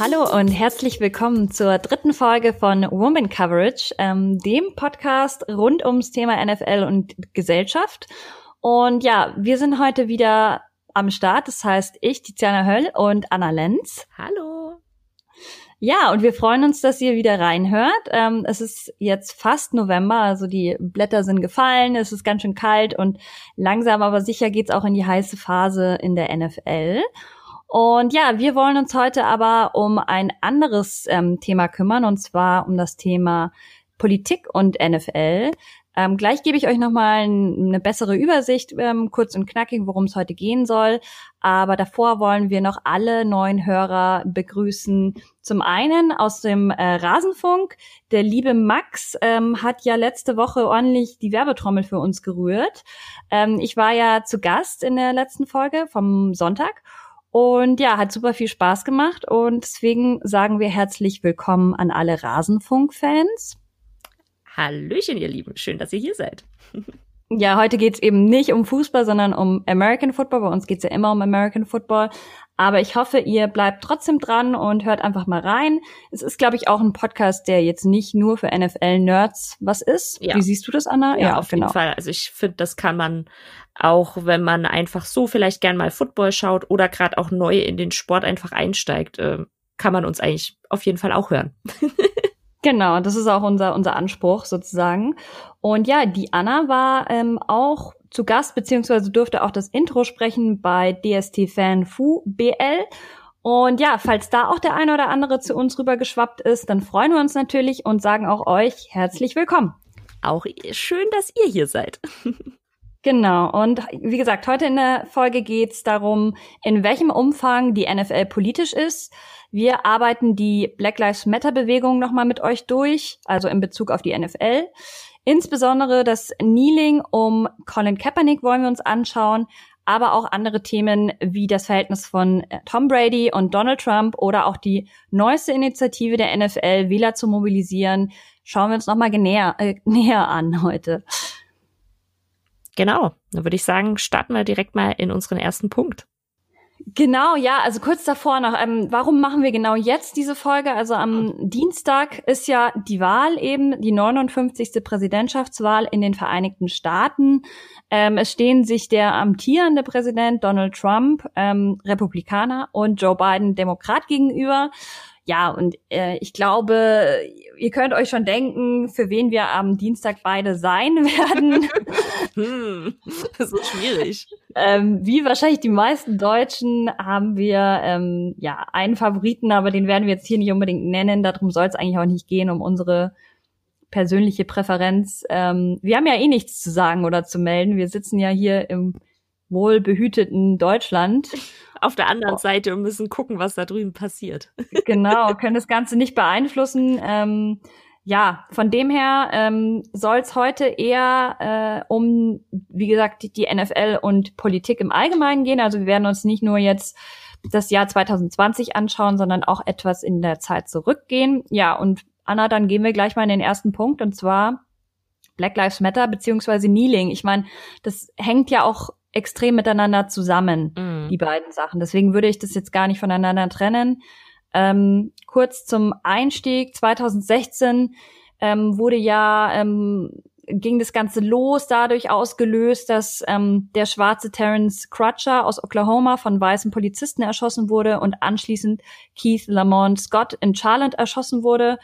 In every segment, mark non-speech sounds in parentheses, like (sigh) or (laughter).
Hallo und herzlich willkommen zur dritten Folge von Woman Coverage, ähm, dem Podcast rund ums Thema NFL und Gesellschaft. Und ja, wir sind heute wieder am Start. Das heißt, ich, Tiziana Höll und Anna Lenz. Hallo. Ja, und wir freuen uns, dass ihr wieder reinhört. Ähm, es ist jetzt fast November, also die Blätter sind gefallen, es ist ganz schön kalt und langsam aber sicher geht's auch in die heiße Phase in der NFL. Und ja, wir wollen uns heute aber um ein anderes ähm, Thema kümmern, und zwar um das Thema Politik und NFL. Ähm, gleich gebe ich euch nochmal eine bessere Übersicht, ähm, kurz und knackig, worum es heute gehen soll. Aber davor wollen wir noch alle neuen Hörer begrüßen. Zum einen aus dem äh, Rasenfunk. Der liebe Max ähm, hat ja letzte Woche ordentlich die Werbetrommel für uns gerührt. Ähm, ich war ja zu Gast in der letzten Folge vom Sonntag. Und ja, hat super viel Spaß gemacht und deswegen sagen wir herzlich willkommen an alle Rasenfunk-Fans. Hallöchen, ihr Lieben. Schön, dass ihr hier seid. Ja, heute geht's eben nicht um Fußball, sondern um American Football. Bei uns geht's ja immer um American Football. Aber ich hoffe, ihr bleibt trotzdem dran und hört einfach mal rein. Es ist, glaube ich, auch ein Podcast, der jetzt nicht nur für NFL-Nerds was ist. Ja. Wie siehst du das, Anna? Ja, ja auf genau. jeden Fall. Also ich finde, das kann man auch, wenn man einfach so vielleicht gern mal Football schaut oder gerade auch neu in den Sport einfach einsteigt, äh, kann man uns eigentlich auf jeden Fall auch hören. (laughs) Genau, das ist auch unser, unser Anspruch sozusagen. Und ja, die Anna war ähm, auch zu Gast, beziehungsweise durfte auch das Intro sprechen bei DST Fan Fu BL. Und ja, falls da auch der eine oder andere zu uns rüber geschwappt ist, dann freuen wir uns natürlich und sagen auch euch herzlich willkommen. Auch schön, dass ihr hier seid. (laughs) Genau. Und wie gesagt, heute in der Folge geht's darum, in welchem Umfang die NFL politisch ist. Wir arbeiten die Black Lives Matter Bewegung nochmal mit euch durch, also in Bezug auf die NFL. Insbesondere das Kneeling um Colin Kaepernick wollen wir uns anschauen, aber auch andere Themen wie das Verhältnis von äh, Tom Brady und Donald Trump oder auch die neueste Initiative der NFL, Wähler zu mobilisieren, schauen wir uns nochmal näher, äh, (laughs) näher an heute. Genau, dann würde ich sagen, starten wir direkt mal in unseren ersten Punkt. Genau, ja, also kurz davor noch, ähm, warum machen wir genau jetzt diese Folge? Also am Dienstag ist ja die Wahl eben, die 59. Präsidentschaftswahl in den Vereinigten Staaten. Ähm, es stehen sich der amtierende Präsident Donald Trump, ähm, Republikaner, und Joe Biden, Demokrat gegenüber. Ja, und äh, ich glaube, ihr könnt euch schon denken, für wen wir am Dienstag beide sein (laughs) werden. (laughs) hm, das ist schwierig. Ähm, wie wahrscheinlich die meisten Deutschen haben wir ähm, ja einen Favoriten, aber den werden wir jetzt hier nicht unbedingt nennen. Darum soll es eigentlich auch nicht gehen, um unsere persönliche Präferenz. Ähm, wir haben ja eh nichts zu sagen oder zu melden. Wir sitzen ja hier im wohlbehüteten Deutschland auf der anderen oh. Seite und müssen gucken, was da drüben passiert. Genau, können das Ganze nicht beeinflussen. Ähm, ja, von dem her ähm, soll es heute eher äh, um, wie gesagt, die, die NFL und Politik im Allgemeinen gehen. Also wir werden uns nicht nur jetzt das Jahr 2020 anschauen, sondern auch etwas in der Zeit zurückgehen. Ja, und Anna, dann gehen wir gleich mal in den ersten Punkt und zwar Black Lives Matter beziehungsweise Kneeling. Ich meine, das hängt ja auch extrem miteinander zusammen, mm. die beiden Sachen. Deswegen würde ich das jetzt gar nicht voneinander trennen. Ähm, kurz zum Einstieg. 2016 ähm, wurde ja, ähm, ging das Ganze los, dadurch ausgelöst, dass ähm, der schwarze Terence Crutcher aus Oklahoma von weißen Polizisten erschossen wurde und anschließend Keith Lamont Scott in Charlotte erschossen wurde.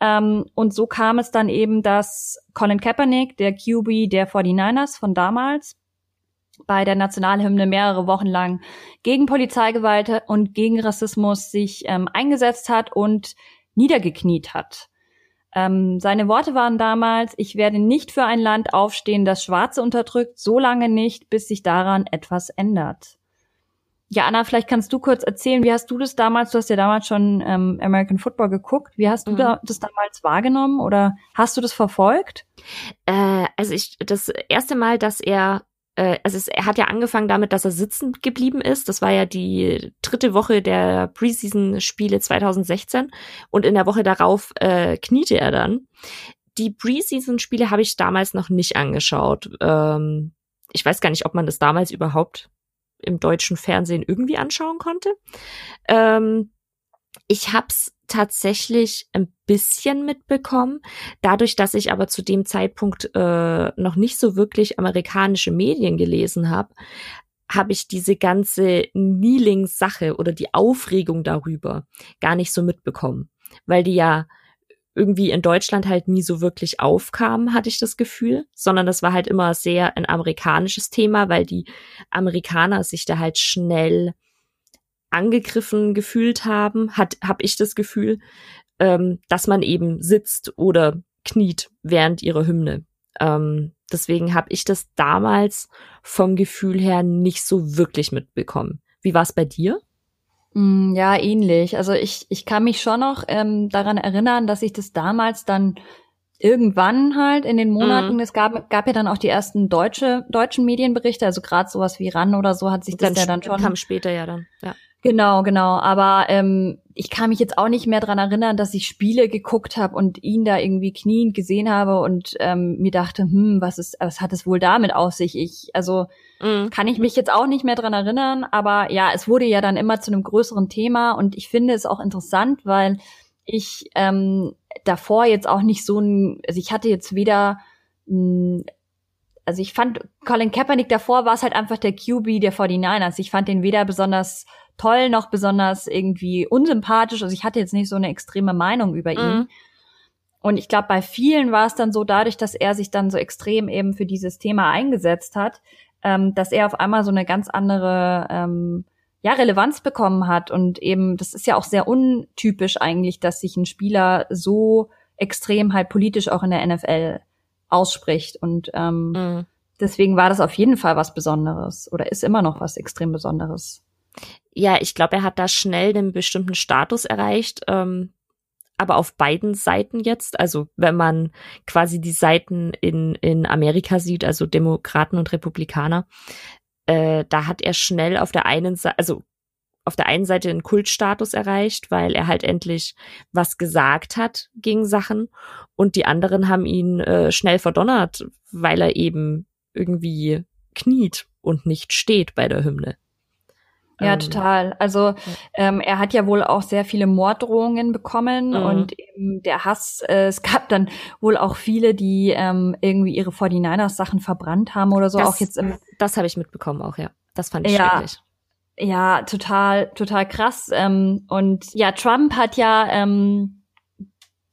Ähm, und so kam es dann eben, dass Colin Kaepernick, der QB der 49ers von damals, bei der Nationalhymne mehrere Wochen lang gegen Polizeigewalt und gegen Rassismus sich ähm, eingesetzt hat und niedergekniet hat. Ähm, seine Worte waren damals, ich werde nicht für ein Land aufstehen, das Schwarze unterdrückt, so lange nicht, bis sich daran etwas ändert. Ja, Anna, vielleicht kannst du kurz erzählen, wie hast du das damals, du hast ja damals schon ähm, American Football geguckt, wie hast du mhm. da, das damals wahrgenommen oder hast du das verfolgt? Äh, also ich, das erste Mal, dass er äh, also es, er hat ja angefangen damit, dass er sitzen geblieben ist. Das war ja die dritte Woche der Preseason-Spiele 2016 und in der Woche darauf äh, kniete er dann. Die Preseason-Spiele habe ich damals noch nicht angeschaut. Ähm, ich weiß gar nicht, ob man das damals überhaupt im deutschen Fernsehen irgendwie anschauen konnte. Ähm, Ich hab's tatsächlich ein bisschen mitbekommen, dadurch, dass ich aber zu dem Zeitpunkt äh, noch nicht so wirklich amerikanische Medien gelesen habe, habe ich diese ganze Kneeling-Sache oder die Aufregung darüber gar nicht so mitbekommen, weil die ja irgendwie in Deutschland halt nie so wirklich aufkamen, hatte ich das Gefühl, sondern das war halt immer sehr ein amerikanisches Thema, weil die Amerikaner sich da halt schnell angegriffen gefühlt haben, hat habe ich das Gefühl, ähm, dass man eben sitzt oder kniet während ihrer Hymne. Ähm, deswegen habe ich das damals vom Gefühl her nicht so wirklich mitbekommen. Wie war es bei dir? Mm, ja, ähnlich. Also ich, ich kann mich schon noch ähm, daran erinnern, dass ich das damals dann irgendwann halt in den Monaten, mhm. es gab, gab ja dann auch die ersten deutsche, deutschen Medienberichte, also gerade sowas wie RAN oder so hat sich das dann ja dann schon. Kam später ja dann, ja. Genau, genau. Aber ähm, ich kann mich jetzt auch nicht mehr dran erinnern, dass ich Spiele geguckt habe und ihn da irgendwie kniend gesehen habe und ähm, mir dachte, hm, was ist, was hat es wohl damit auf sich? Ich, also mhm. kann ich mich jetzt auch nicht mehr dran erinnern, aber ja, es wurde ja dann immer zu einem größeren Thema und ich finde es auch interessant, weil ich ähm, davor jetzt auch nicht so ein, also ich hatte jetzt weder mh, also ich fand Colin Kaepernick davor war es halt einfach der QB der 49ers. Ich fand den weder besonders toll noch besonders irgendwie unsympathisch. Also ich hatte jetzt nicht so eine extreme Meinung über ihn. Mhm. Und ich glaube, bei vielen war es dann so, dadurch, dass er sich dann so extrem eben für dieses Thema eingesetzt hat, ähm, dass er auf einmal so eine ganz andere ähm, ja, Relevanz bekommen hat. Und eben, das ist ja auch sehr untypisch eigentlich, dass sich ein Spieler so extrem halt politisch auch in der NFL ausspricht. Und ähm, mhm. deswegen war das auf jeden Fall was Besonderes oder ist immer noch was extrem Besonderes ja, ich glaube, er hat da schnell einen bestimmten Status erreicht, ähm, aber auf beiden Seiten jetzt. Also wenn man quasi die Seiten in, in Amerika sieht, also Demokraten und Republikaner, äh, da hat er schnell auf der einen Seite, also auf der einen Seite einen Kultstatus erreicht, weil er halt endlich was gesagt hat gegen Sachen und die anderen haben ihn äh, schnell verdonnert, weil er eben irgendwie kniet und nicht steht bei der Hymne. Ja, ähm, total. Also ähm, er hat ja wohl auch sehr viele Morddrohungen bekommen mhm. und eben der Hass, äh, es gab dann wohl auch viele, die ähm, irgendwie ihre 49ers Sachen verbrannt haben oder so. Das, auch jetzt im Das habe ich mitbekommen auch, ja. Das fand ich ja, schrecklich. Ja, total, total krass. Ähm, und ja, Trump hat ja ähm,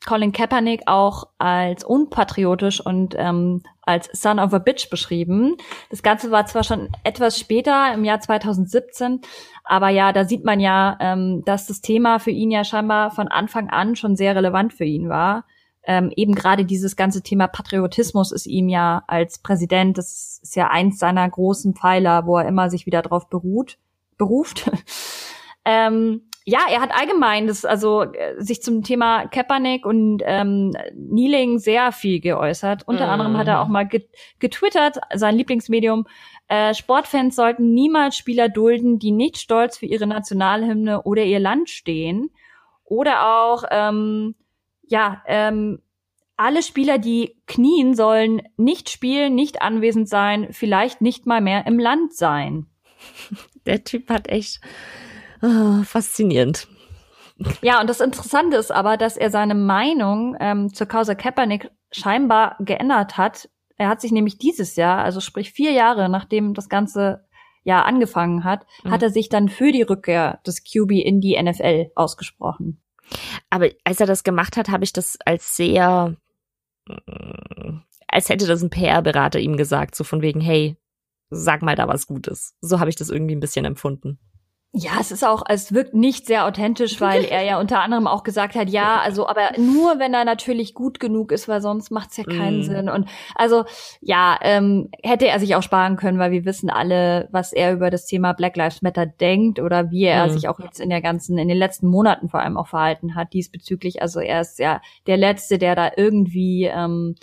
Colin Kaepernick auch als unpatriotisch und ähm, als Son of a Bitch beschrieben. Das Ganze war zwar schon etwas später, im Jahr 2017, aber ja, da sieht man ja, ähm, dass das Thema für ihn ja scheinbar von Anfang an schon sehr relevant für ihn war. Ähm, eben gerade dieses ganze Thema Patriotismus ist ihm ja als Präsident, das ist ja eins seiner großen Pfeiler, wo er immer sich wieder drauf beruht, beruft. (laughs) ähm, ja, er hat allgemein das, also äh, sich zum Thema Kaepernick und ähm, Kneeling sehr viel geäußert. Unter mm. anderem hat er auch mal getwittert, sein Lieblingsmedium. Äh, Sportfans sollten niemals Spieler dulden, die nicht stolz für ihre Nationalhymne oder ihr Land stehen. Oder auch, ähm, ja, ähm, alle Spieler, die knien, sollen nicht spielen, nicht anwesend sein, vielleicht nicht mal mehr im Land sein. (laughs) Der Typ hat echt Ah, faszinierend. Ja, und das Interessante ist aber, dass er seine Meinung ähm, zur Causa Kaepernick scheinbar geändert hat. Er hat sich nämlich dieses Jahr, also sprich vier Jahre nachdem das ganze Jahr angefangen hat, mhm. hat er sich dann für die Rückkehr des QB in die NFL ausgesprochen. Aber als er das gemacht hat, habe ich das als sehr, als hätte das ein PR-Berater ihm gesagt, so von wegen, hey, sag mal da was Gutes. So habe ich das irgendwie ein bisschen empfunden. Ja, es ist auch, es wirkt nicht sehr authentisch, weil er ja unter anderem auch gesagt hat, ja, also, aber nur wenn er natürlich gut genug ist, weil sonst macht's ja keinen mm. Sinn. Und also, ja, ähm, hätte er sich auch sparen können, weil wir wissen alle, was er über das Thema Black Lives Matter denkt oder wie er mm. sich auch jetzt in der ganzen, in den letzten Monaten vor allem auch verhalten hat diesbezüglich. Also er ist ja der Letzte, der da irgendwie ähm,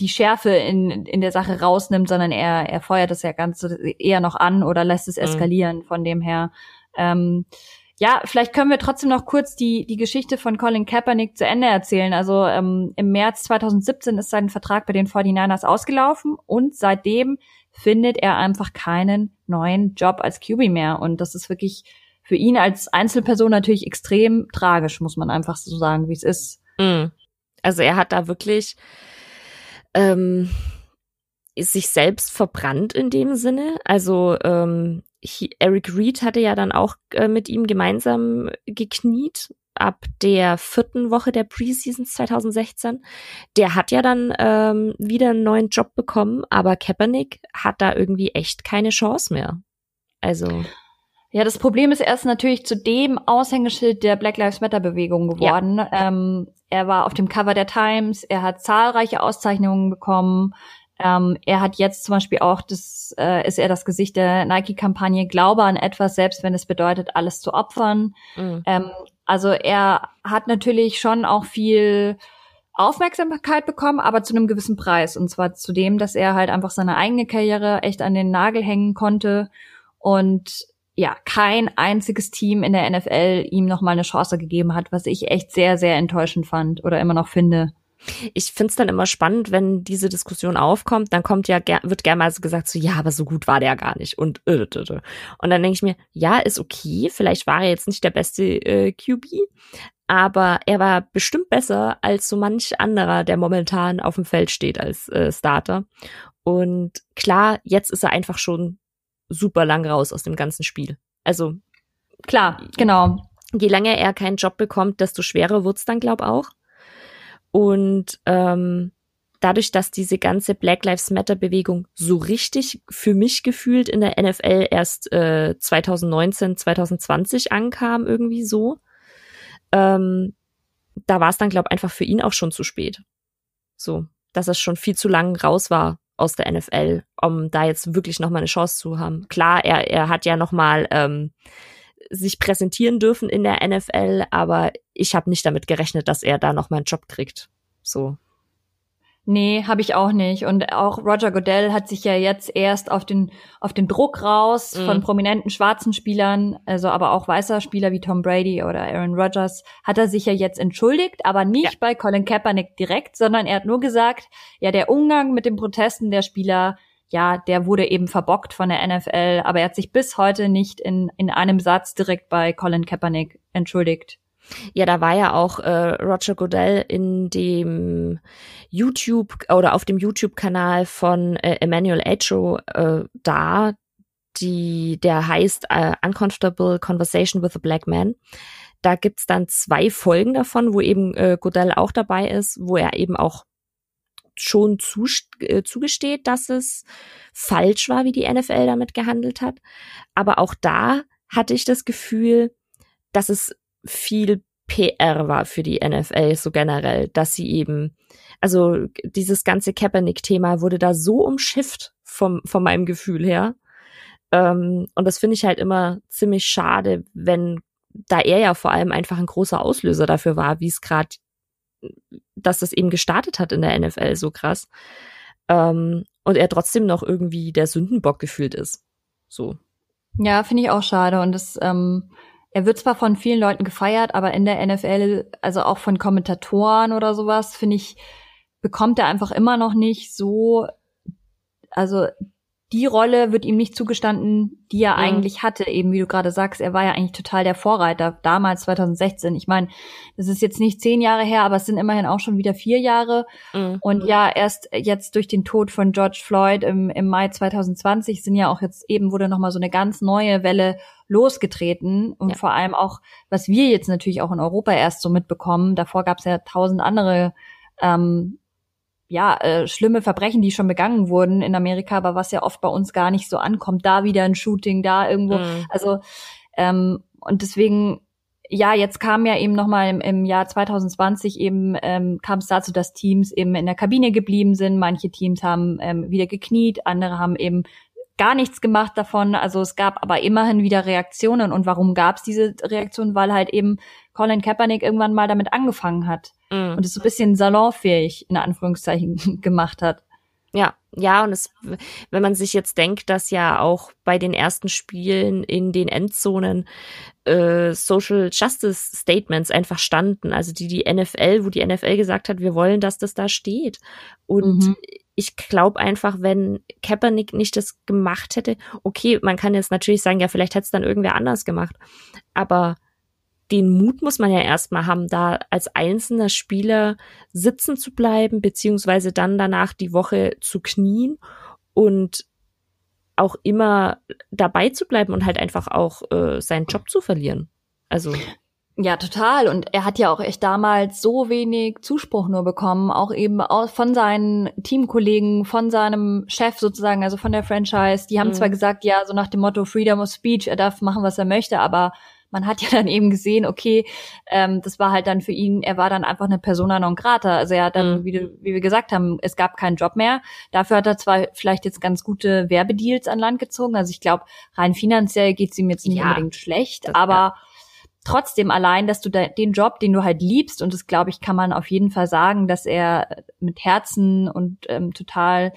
die Schärfe in, in der Sache rausnimmt, sondern er, er feuert das ja ganz eher noch an oder lässt es mhm. eskalieren. Mhm. Von dem her, ähm, ja, vielleicht können wir trotzdem noch kurz die, die Geschichte von Colin Kaepernick zu Ende erzählen. Also ähm, im März 2017 ist sein Vertrag bei den 49ers ausgelaufen und seitdem findet er einfach keinen neuen Job als QB mehr. Und das ist wirklich für ihn als Einzelperson natürlich extrem tragisch, muss man einfach so sagen, wie es ist. Mhm. Also er hat da wirklich ähm, sich selbst verbrannt in dem Sinne. Also ähm, Eric Reed hatte ja dann auch äh, mit ihm gemeinsam gekniet ab der vierten Woche der Preseason 2016. Der hat ja dann ähm, wieder einen neuen Job bekommen, aber Kaepernick hat da irgendwie echt keine Chance mehr. Also ja, das Problem ist, er ist natürlich zu dem Aushängeschild der Black Lives Matter Bewegung geworden. Ja. Ähm, er war auf dem Cover der Times, er hat zahlreiche Auszeichnungen bekommen. Ähm, er hat jetzt zum Beispiel auch, das äh, ist er das Gesicht der Nike-Kampagne, Glaube an etwas, selbst wenn es bedeutet, alles zu opfern. Mhm. Ähm, also er hat natürlich schon auch viel Aufmerksamkeit bekommen, aber zu einem gewissen Preis. Und zwar zu dem, dass er halt einfach seine eigene Karriere echt an den Nagel hängen konnte und ja, kein einziges Team in der NFL ihm noch mal eine Chance gegeben hat, was ich echt sehr, sehr enttäuschend fand oder immer noch finde. Ich find's dann immer spannend, wenn diese Diskussion aufkommt, dann kommt ja, wird gerne mal so gesagt, so, ja, aber so gut war der gar nicht. Und, äh, und dann denke ich mir, ja, ist okay, vielleicht war er jetzt nicht der beste äh, QB, aber er war bestimmt besser als so manch anderer, der momentan auf dem Feld steht als äh, Starter. Und klar, jetzt ist er einfach schon super lang raus aus dem ganzen Spiel. Also klar, genau. Je länger er keinen Job bekommt, desto schwerer wird's dann, glaub auch. Und ähm, dadurch, dass diese ganze Black Lives Matter Bewegung so richtig für mich gefühlt in der NFL erst äh, 2019, 2020 ankam, irgendwie so, ähm, da war es dann, glaube einfach für ihn auch schon zu spät. So, dass er schon viel zu lang raus war aus der NFL, um da jetzt wirklich noch mal eine Chance zu haben. Klar, er, er hat ja noch mal ähm, sich präsentieren dürfen in der NFL, aber ich habe nicht damit gerechnet, dass er da noch mal einen Job kriegt. So. Nee, habe ich auch nicht. Und auch Roger Goodell hat sich ja jetzt erst auf den, auf den Druck raus mhm. von prominenten schwarzen Spielern, also aber auch weißer Spieler wie Tom Brady oder Aaron Rodgers, hat er sich ja jetzt entschuldigt, aber nicht ja. bei Colin Kaepernick direkt, sondern er hat nur gesagt, ja, der Umgang mit den Protesten der Spieler, ja, der wurde eben verbockt von der NFL, aber er hat sich bis heute nicht in, in einem Satz direkt bei Colin Kaepernick entschuldigt. Ja, da war ja auch äh, Roger Goodell in dem YouTube oder auf dem YouTube-Kanal von äh, Emmanuel Acho äh, da, die, der heißt äh, Uncomfortable Conversation with a Black Man. Da gibt's dann zwei Folgen davon, wo eben äh, Goodell auch dabei ist, wo er eben auch schon zu, äh, zugesteht, dass es falsch war, wie die NFL damit gehandelt hat. Aber auch da hatte ich das Gefühl, dass es viel PR war für die NFL so generell, dass sie eben, also dieses ganze Kaepernick-Thema wurde da so umschifft vom, von meinem Gefühl her. Ähm, und das finde ich halt immer ziemlich schade, wenn, da er ja vor allem einfach ein großer Auslöser dafür war, wie es gerade, dass das eben gestartet hat in der NFL so krass. Ähm, und er trotzdem noch irgendwie der Sündenbock gefühlt ist. So. Ja, finde ich auch schade. Und das, ähm, er wird zwar von vielen Leuten gefeiert, aber in der NFL, also auch von Kommentatoren oder sowas, finde ich, bekommt er einfach immer noch nicht so, also die Rolle wird ihm nicht zugestanden, die er mhm. eigentlich hatte, eben wie du gerade sagst, er war ja eigentlich total der Vorreiter, damals 2016. Ich meine, das ist jetzt nicht zehn Jahre her, aber es sind immerhin auch schon wieder vier Jahre. Mhm. Und ja, erst jetzt durch den Tod von George Floyd im, im Mai 2020 sind ja auch jetzt eben, wurde nochmal so eine ganz neue Welle losgetreten. Und ja. vor allem auch, was wir jetzt natürlich auch in Europa erst so mitbekommen, davor gab es ja tausend andere ähm, ja, äh, schlimme Verbrechen, die schon begangen wurden in Amerika, aber was ja oft bei uns gar nicht so ankommt. Da wieder ein Shooting, da irgendwo. Mhm. Also, ähm, und deswegen, ja, jetzt kam ja eben nochmal im, im Jahr 2020 eben, ähm, kam es dazu, dass Teams eben in der Kabine geblieben sind. Manche Teams haben ähm, wieder gekniet, andere haben eben gar nichts gemacht davon. Also es gab aber immerhin wieder Reaktionen. Und warum gab es diese Reaktionen? Weil halt eben Colin Kaepernick irgendwann mal damit angefangen hat mhm. und es so ein bisschen salonfähig in Anführungszeichen (laughs) gemacht hat. Ja, ja, und es, wenn man sich jetzt denkt, dass ja auch bei den ersten Spielen in den Endzonen äh, Social Justice Statements einfach standen, also die die NFL, wo die NFL gesagt hat, wir wollen, dass das da steht. Und mhm. ich glaube einfach, wenn Kaepernick nicht das gemacht hätte, okay, man kann jetzt natürlich sagen, ja, vielleicht hätte es dann irgendwer anders gemacht. Aber den Mut muss man ja erstmal haben, da als einzelner Spieler sitzen zu bleiben, beziehungsweise dann danach die Woche zu knien und auch immer dabei zu bleiben und halt einfach auch äh, seinen Job zu verlieren. Also ja, total. Und er hat ja auch echt damals so wenig Zuspruch nur bekommen, auch eben von seinen Teamkollegen, von seinem Chef sozusagen, also von der Franchise. Die haben mhm. zwar gesagt, ja, so nach dem Motto Freedom of Speech, er darf machen, was er möchte, aber man hat ja dann eben gesehen, okay, ähm, das war halt dann für ihn, er war dann einfach eine Persona non grata. Also er hat dann, mhm. wie, wie wir gesagt haben, es gab keinen Job mehr. Dafür hat er zwar vielleicht jetzt ganz gute Werbedeals an Land gezogen. Also ich glaube, rein finanziell geht's ihm jetzt nicht ja, unbedingt schlecht, aber ja trotzdem allein, dass du da, den Job, den du halt liebst, und das glaube ich, kann man auf jeden Fall sagen, dass er mit Herzen und ähm, total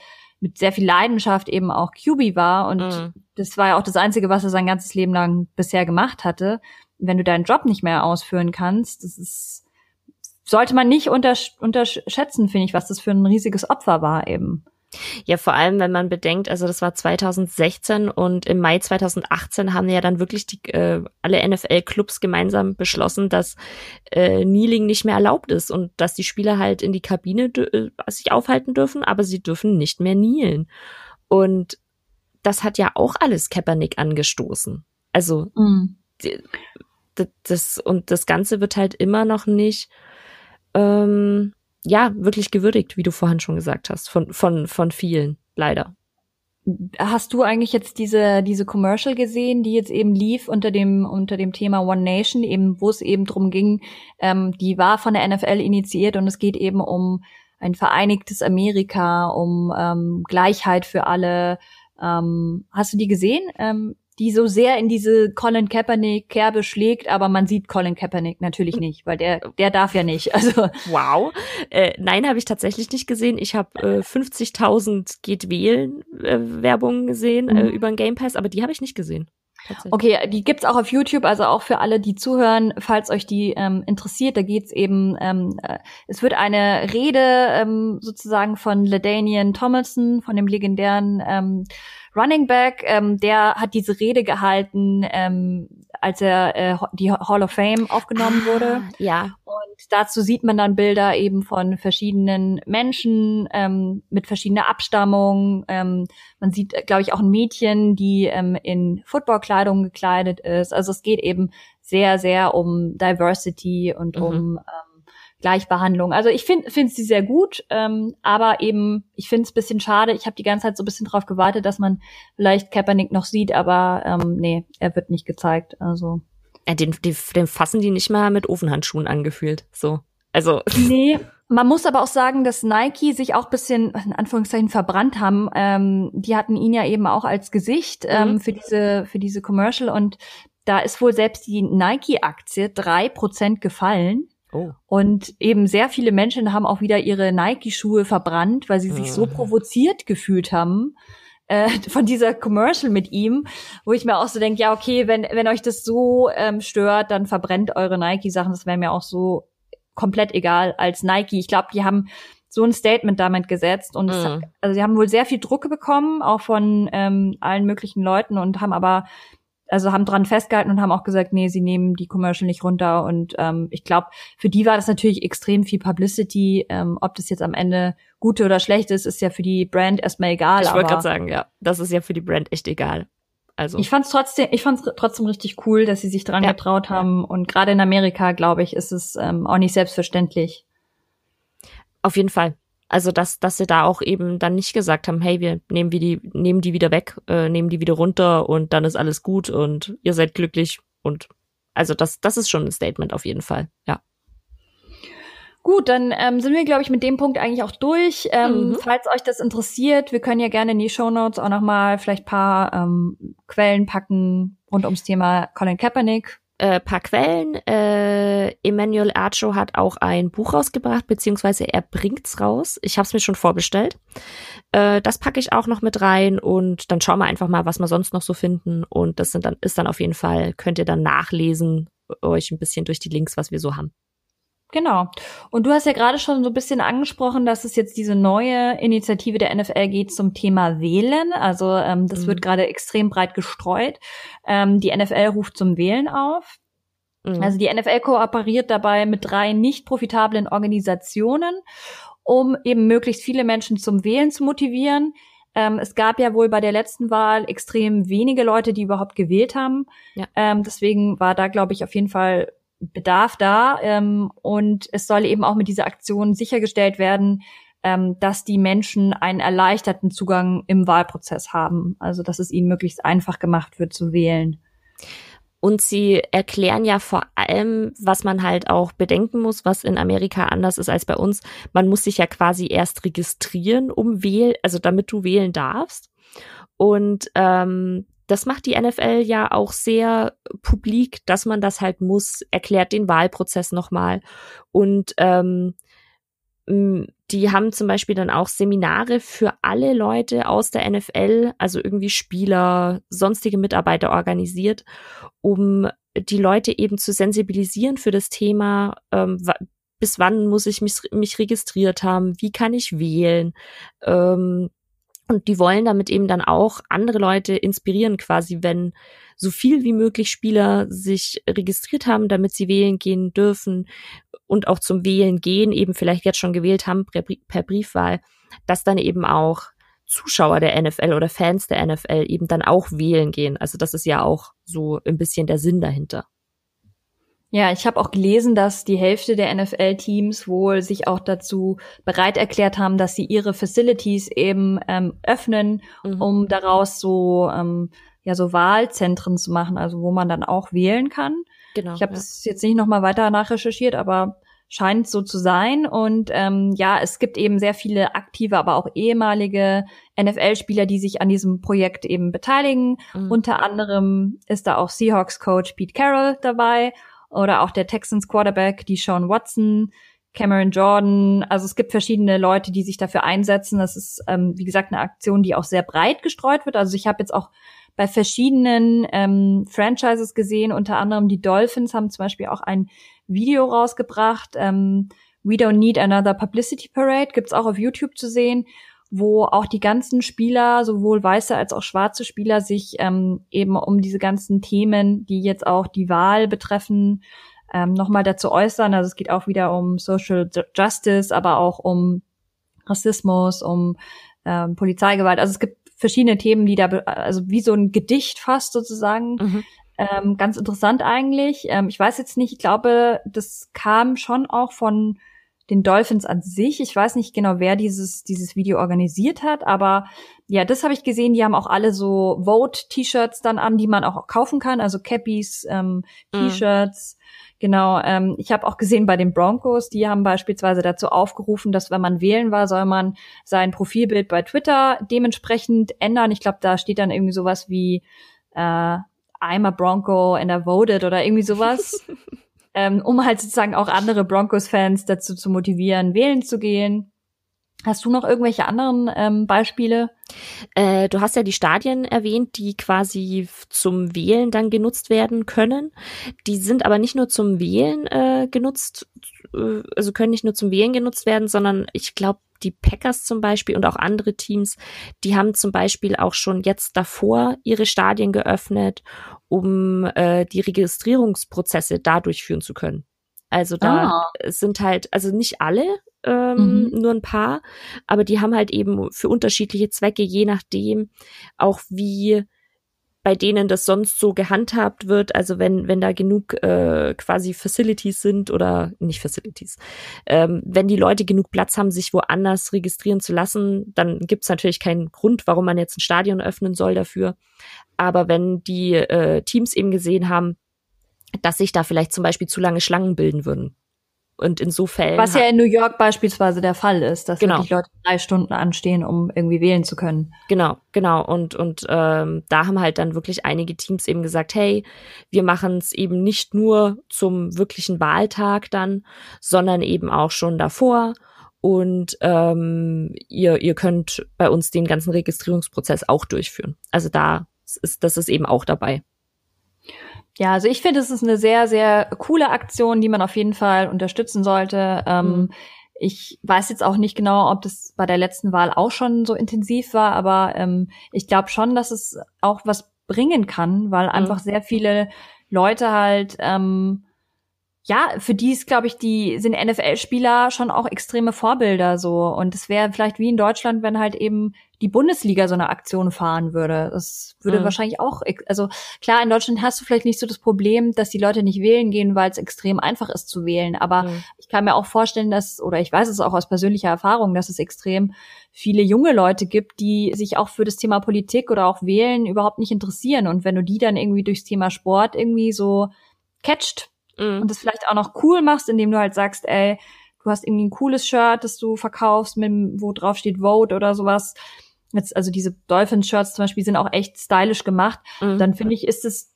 mit sehr viel Leidenschaft eben auch QB war. Und mhm. das war ja auch das Einzige, was er sein ganzes Leben lang bisher gemacht hatte. Wenn du deinen Job nicht mehr ausführen kannst, das ist, sollte man nicht untersch unterschätzen, finde ich, was das für ein riesiges Opfer war eben. Ja, vor allem, wenn man bedenkt, also das war 2016 und im Mai 2018 haben ja dann wirklich die, äh, alle NFL-Clubs gemeinsam beschlossen, dass äh, Kneeling nicht mehr erlaubt ist und dass die Spieler halt in die Kabine äh, sich aufhalten dürfen, aber sie dürfen nicht mehr kneelen. Und das hat ja auch alles Kaepernick angestoßen. Also die, das und das Ganze wird halt immer noch nicht ähm, ja, wirklich gewürdigt, wie du vorhin schon gesagt hast, von, von, von vielen, leider. Hast du eigentlich jetzt diese, diese Commercial gesehen, die jetzt eben lief unter dem, unter dem Thema One Nation, eben, wo es eben drum ging, ähm, die war von der NFL initiiert und es geht eben um ein vereinigtes Amerika, um ähm, Gleichheit für alle. Ähm, hast du die gesehen? Ähm, die so sehr in diese Colin Kaepernick Kerbe schlägt, aber man sieht Colin Kaepernick natürlich nicht, weil der der darf ja nicht. Also wow, äh, nein, habe ich tatsächlich nicht gesehen. Ich habe äh, 50.000 geht wählen äh, Werbungen gesehen äh, mhm. äh, über den Game Pass, aber die habe ich nicht gesehen. Okay, die gibt's auch auf YouTube, also auch für alle, die zuhören, falls euch die ähm, interessiert. Da geht's eben, ähm, äh, es wird eine Rede ähm, sozusagen von Ledanian Tomlinson, von dem legendären ähm, Running Back, ähm, der hat diese Rede gehalten, ähm, als er äh, die Hall of Fame aufgenommen ah, wurde. Ja. Und dazu sieht man dann Bilder eben von verschiedenen Menschen ähm, mit verschiedener Abstammung. Ähm, man sieht, glaube ich, auch ein Mädchen, die ähm, in Footballkleidung gekleidet ist. Also es geht eben sehr, sehr um Diversity und mhm. um ähm, Gleichbehandlung. Also ich finde finde sie sehr gut, ähm, aber eben ich finde es bisschen schade. Ich habe die ganze Zeit so ein bisschen drauf gewartet, dass man vielleicht Kaepernick noch sieht, aber ähm, nee, er wird nicht gezeigt. Also ja, den, den, den fassen die nicht mal mit Ofenhandschuhen angefühlt. So, also (laughs) nee. Man muss aber auch sagen, dass Nike sich auch bisschen in Anführungszeichen verbrannt haben. Ähm, die hatten ihn ja eben auch als Gesicht ähm, mhm. für diese für diese Commercial und da ist wohl selbst die Nike-Aktie drei Prozent gefallen. Oh. Und eben sehr viele Menschen haben auch wieder ihre Nike-Schuhe verbrannt, weil sie sich so ah. provoziert gefühlt haben äh, von dieser Commercial mit ihm, wo ich mir auch so denke, ja, okay, wenn, wenn euch das so ähm, stört, dann verbrennt eure Nike-Sachen. Das wäre mir auch so komplett egal als Nike. Ich glaube, die haben so ein Statement damit gesetzt und mhm. hat, also sie haben wohl sehr viel Druck bekommen, auch von ähm, allen möglichen Leuten und haben aber also haben dran festgehalten und haben auch gesagt, nee, sie nehmen die Commercial nicht runter. Und ähm, ich glaube, für die war das natürlich extrem viel Publicity. Ähm, ob das jetzt am Ende gute oder schlecht ist, ist ja für die Brand erstmal egal. Ich wollte gerade sagen, ja, das ist ja für die Brand echt egal. Also ich fand's trotzdem, ich fand's trotzdem richtig cool, dass sie sich dran ja. getraut haben. Und gerade in Amerika, glaube ich, ist es ähm, auch nicht selbstverständlich. Auf jeden Fall. Also dass, dass sie da auch eben dann nicht gesagt haben, hey, wir nehmen wir die, nehmen die wieder weg, äh, nehmen die wieder runter und dann ist alles gut und ihr seid glücklich und also das, das ist schon ein Statement auf jeden Fall, ja. Gut, dann ähm, sind wir, glaube ich, mit dem Punkt eigentlich auch durch. Ähm, mhm. Falls euch das interessiert, wir können ja gerne in die Show Notes auch nochmal vielleicht paar ähm, Quellen packen rund ums Thema Colin Kaepernick äh, paar Quellen. Äh, Emmanuel Archo hat auch ein Buch rausgebracht, beziehungsweise er bringt's raus. Ich habe es mir schon vorbestellt. Äh, das packe ich auch noch mit rein und dann schauen wir einfach mal, was wir sonst noch so finden. Und das sind dann, ist dann auf jeden Fall, könnt ihr dann nachlesen, euch ein bisschen durch die Links, was wir so haben. Genau. Und du hast ja gerade schon so ein bisschen angesprochen, dass es jetzt diese neue Initiative der NFL geht zum Thema Wählen. Also ähm, das mhm. wird gerade extrem breit gestreut. Ähm, die NFL ruft zum Wählen auf. Mhm. Also die NFL kooperiert dabei mit drei nicht profitablen Organisationen, um eben möglichst viele Menschen zum Wählen zu motivieren. Ähm, es gab ja wohl bei der letzten Wahl extrem wenige Leute, die überhaupt gewählt haben. Ja. Ähm, deswegen war da, glaube ich, auf jeden Fall Bedarf da. Ähm, und es soll eben auch mit dieser Aktion sichergestellt werden, ähm, dass die Menschen einen erleichterten Zugang im Wahlprozess haben. Also dass es ihnen möglichst einfach gemacht wird zu wählen. Und sie erklären ja vor allem, was man halt auch bedenken muss, was in Amerika anders ist als bei uns. Man muss sich ja quasi erst registrieren, um wählen, also damit du wählen darfst. Und ähm, das macht die NFL ja auch sehr publik, dass man das halt muss, erklärt den Wahlprozess nochmal. Und ähm, die haben zum Beispiel dann auch Seminare für alle Leute aus der NFL, also irgendwie Spieler, sonstige Mitarbeiter organisiert, um die Leute eben zu sensibilisieren für das Thema, ähm, bis wann muss ich mich, mich registriert haben, wie kann ich wählen, ähm, und die wollen damit eben dann auch andere Leute inspirieren, quasi, wenn so viel wie möglich Spieler sich registriert haben, damit sie wählen gehen dürfen und auch zum Wählen gehen, eben vielleicht jetzt schon gewählt haben per, per Briefwahl, dass dann eben auch Zuschauer der NFL oder Fans der NFL eben dann auch wählen gehen. Also das ist ja auch so ein bisschen der Sinn dahinter. Ja, ich habe auch gelesen, dass die Hälfte der NFL-Teams wohl sich auch dazu bereit erklärt haben, dass sie ihre Facilities eben ähm, öffnen, mhm. um daraus so ähm, ja so Wahlzentren zu machen, also wo man dann auch wählen kann. Genau. Ich habe ja. das jetzt nicht noch mal weiter nachrecherchiert, aber scheint so zu sein. Und ähm, ja, es gibt eben sehr viele aktive, aber auch ehemalige NFL-Spieler, die sich an diesem Projekt eben beteiligen. Mhm. Unter anderem ist da auch Seahawks-Coach Pete Carroll dabei oder auch der Texans Quarterback, die Sean Watson, Cameron Jordan. Also es gibt verschiedene Leute, die sich dafür einsetzen. Das ist, ähm, wie gesagt, eine Aktion, die auch sehr breit gestreut wird. Also ich habe jetzt auch bei verschiedenen ähm, Franchises gesehen, unter anderem die Dolphins haben zum Beispiel auch ein Video rausgebracht. Ähm, We Don't Need Another Publicity Parade gibt's auch auf YouTube zu sehen wo auch die ganzen Spieler, sowohl weiße als auch schwarze Spieler, sich ähm, eben um diese ganzen Themen, die jetzt auch die Wahl betreffen, ähm, nochmal dazu äußern. Also es geht auch wieder um Social Justice, aber auch um Rassismus, um ähm, Polizeigewalt. Also es gibt verschiedene Themen, die da, also wie so ein Gedicht fast sozusagen. Mhm. Ähm, ganz interessant eigentlich. Ähm, ich weiß jetzt nicht, ich glaube, das kam schon auch von den Dolphins an sich. Ich weiß nicht genau, wer dieses, dieses Video organisiert hat, aber ja, das habe ich gesehen. Die haben auch alle so Vote-T-Shirts dann an, die man auch kaufen kann, also Cappies, ähm, mhm. T-Shirts. Mhm. Genau, ähm, ich habe auch gesehen bei den Broncos, die haben beispielsweise dazu aufgerufen, dass wenn man wählen war, soll man sein Profilbild bei Twitter dementsprechend ändern. Ich glaube, da steht dann irgendwie sowas wie äh, I'm a Bronco and I voted oder irgendwie sowas. (laughs) ähm, um halt sozusagen auch andere Broncos-Fans dazu zu motivieren, wählen zu gehen. Hast du noch irgendwelche anderen ähm, Beispiele? Äh, du hast ja die Stadien erwähnt, die quasi zum Wählen dann genutzt werden können. Die sind aber nicht nur zum Wählen äh, genutzt, äh, also können nicht nur zum Wählen genutzt werden, sondern ich glaube, die Packers zum Beispiel und auch andere Teams, die haben zum Beispiel auch schon jetzt davor ihre Stadien geöffnet, um äh, die Registrierungsprozesse da durchführen zu können. Also da ah. sind halt, also nicht alle, ähm, mhm. nur ein paar, aber die haben halt eben für unterschiedliche Zwecke, je nachdem auch wie bei denen das sonst so gehandhabt wird, also wenn, wenn da genug äh, quasi Facilities sind oder nicht Facilities, ähm, wenn die Leute genug Platz haben, sich woanders registrieren zu lassen, dann gibt's natürlich keinen Grund, warum man jetzt ein Stadion öffnen soll dafür. Aber wenn die äh, Teams eben gesehen haben, dass sich da vielleicht zum Beispiel zu lange Schlangen bilden würden, und insofern. Was ja in New York beispielsweise der Fall ist, dass genau. die Leute drei Stunden anstehen, um irgendwie wählen zu können. Genau, genau. Und, und ähm, da haben halt dann wirklich einige Teams eben gesagt, hey, wir machen es eben nicht nur zum wirklichen Wahltag dann, sondern eben auch schon davor. Und ähm, ihr, ihr könnt bei uns den ganzen Registrierungsprozess auch durchführen. Also da ist das ist eben auch dabei. Ja, also ich finde, es ist eine sehr, sehr coole Aktion, die man auf jeden Fall unterstützen sollte. Ähm, mhm. Ich weiß jetzt auch nicht genau, ob das bei der letzten Wahl auch schon so intensiv war, aber ähm, ich glaube schon, dass es auch was bringen kann, weil mhm. einfach sehr viele Leute halt ähm, ja, für die ist, glaube ich, die sind NFL-Spieler schon auch extreme Vorbilder so. Und es wäre vielleicht wie in Deutschland, wenn halt eben die Bundesliga so eine Aktion fahren würde. Das würde mhm. wahrscheinlich auch, also klar, in Deutschland hast du vielleicht nicht so das Problem, dass die Leute nicht wählen gehen, weil es extrem einfach ist zu wählen. Aber mhm. ich kann mir auch vorstellen, dass, oder ich weiß es auch aus persönlicher Erfahrung, dass es extrem viele junge Leute gibt, die sich auch für das Thema Politik oder auch Wählen überhaupt nicht interessieren. Und wenn du die dann irgendwie durchs Thema Sport irgendwie so catcht, mhm. und das vielleicht auch noch cool machst, indem du halt sagst, ey, du hast irgendwie ein cooles Shirt, das du verkaufst, mit, wo drauf steht Vote oder sowas. Jetzt, also diese Dolphin-Shirts zum Beispiel sind auch echt stylisch gemacht. Mhm. Dann finde ich, ist es,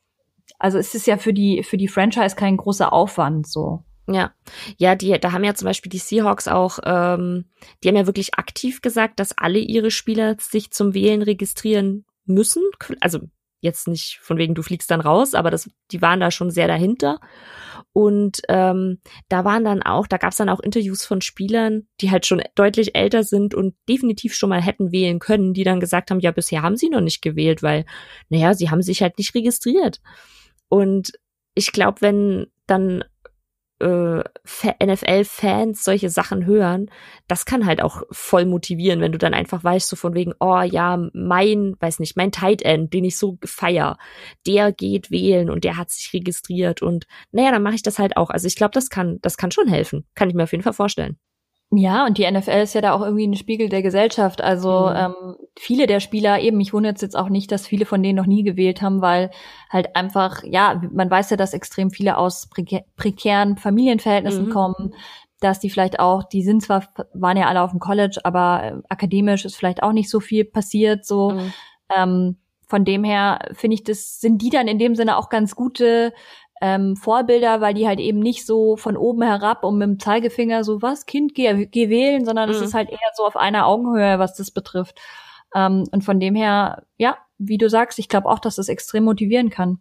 also ist es ja für die, für die Franchise kein großer Aufwand, so. Ja, ja, die, da haben ja zum Beispiel die Seahawks auch, ähm, die haben ja wirklich aktiv gesagt, dass alle ihre Spieler sich zum Wählen registrieren müssen. Also jetzt nicht von wegen, du fliegst dann raus, aber das, die waren da schon sehr dahinter. Und ähm, da waren dann auch, da gab es dann auch Interviews von Spielern, die halt schon deutlich älter sind und definitiv schon mal hätten wählen können, die dann gesagt haben, ja, bisher haben sie noch nicht gewählt, weil, naja, sie haben sich halt nicht registriert. Und ich glaube, wenn dann äh, NFL-Fans solche Sachen hören, das kann halt auch voll motivieren, wenn du dann einfach weißt, so von wegen, oh ja, mein, weiß nicht, mein Tight End, den ich so feier, der geht wählen und der hat sich registriert und naja, dann mache ich das halt auch. Also ich glaube, das kann, das kann schon helfen. Kann ich mir auf jeden Fall vorstellen. Ja, und die NFL ist ja da auch irgendwie ein Spiegel der Gesellschaft. Also mhm. ähm, viele der Spieler, eben, mich wundert es jetzt auch nicht, dass viele von denen noch nie gewählt haben, weil halt einfach, ja, man weiß ja, dass extrem viele aus prekär, prekären Familienverhältnissen mhm. kommen, dass die vielleicht auch, die sind zwar, waren ja alle auf dem College, aber äh, akademisch ist vielleicht auch nicht so viel passiert, so. Mhm. Ähm, von dem her finde ich, das sind die dann in dem Sinne auch ganz gute ähm, Vorbilder, weil die halt eben nicht so von oben herab und mit dem Zeigefinger so, was, Kind, geh, geh wählen, sondern es mhm. ist halt eher so auf einer Augenhöhe, was das betrifft. Ähm, und von dem her, ja, wie du sagst, ich glaube auch, dass das extrem motivieren kann.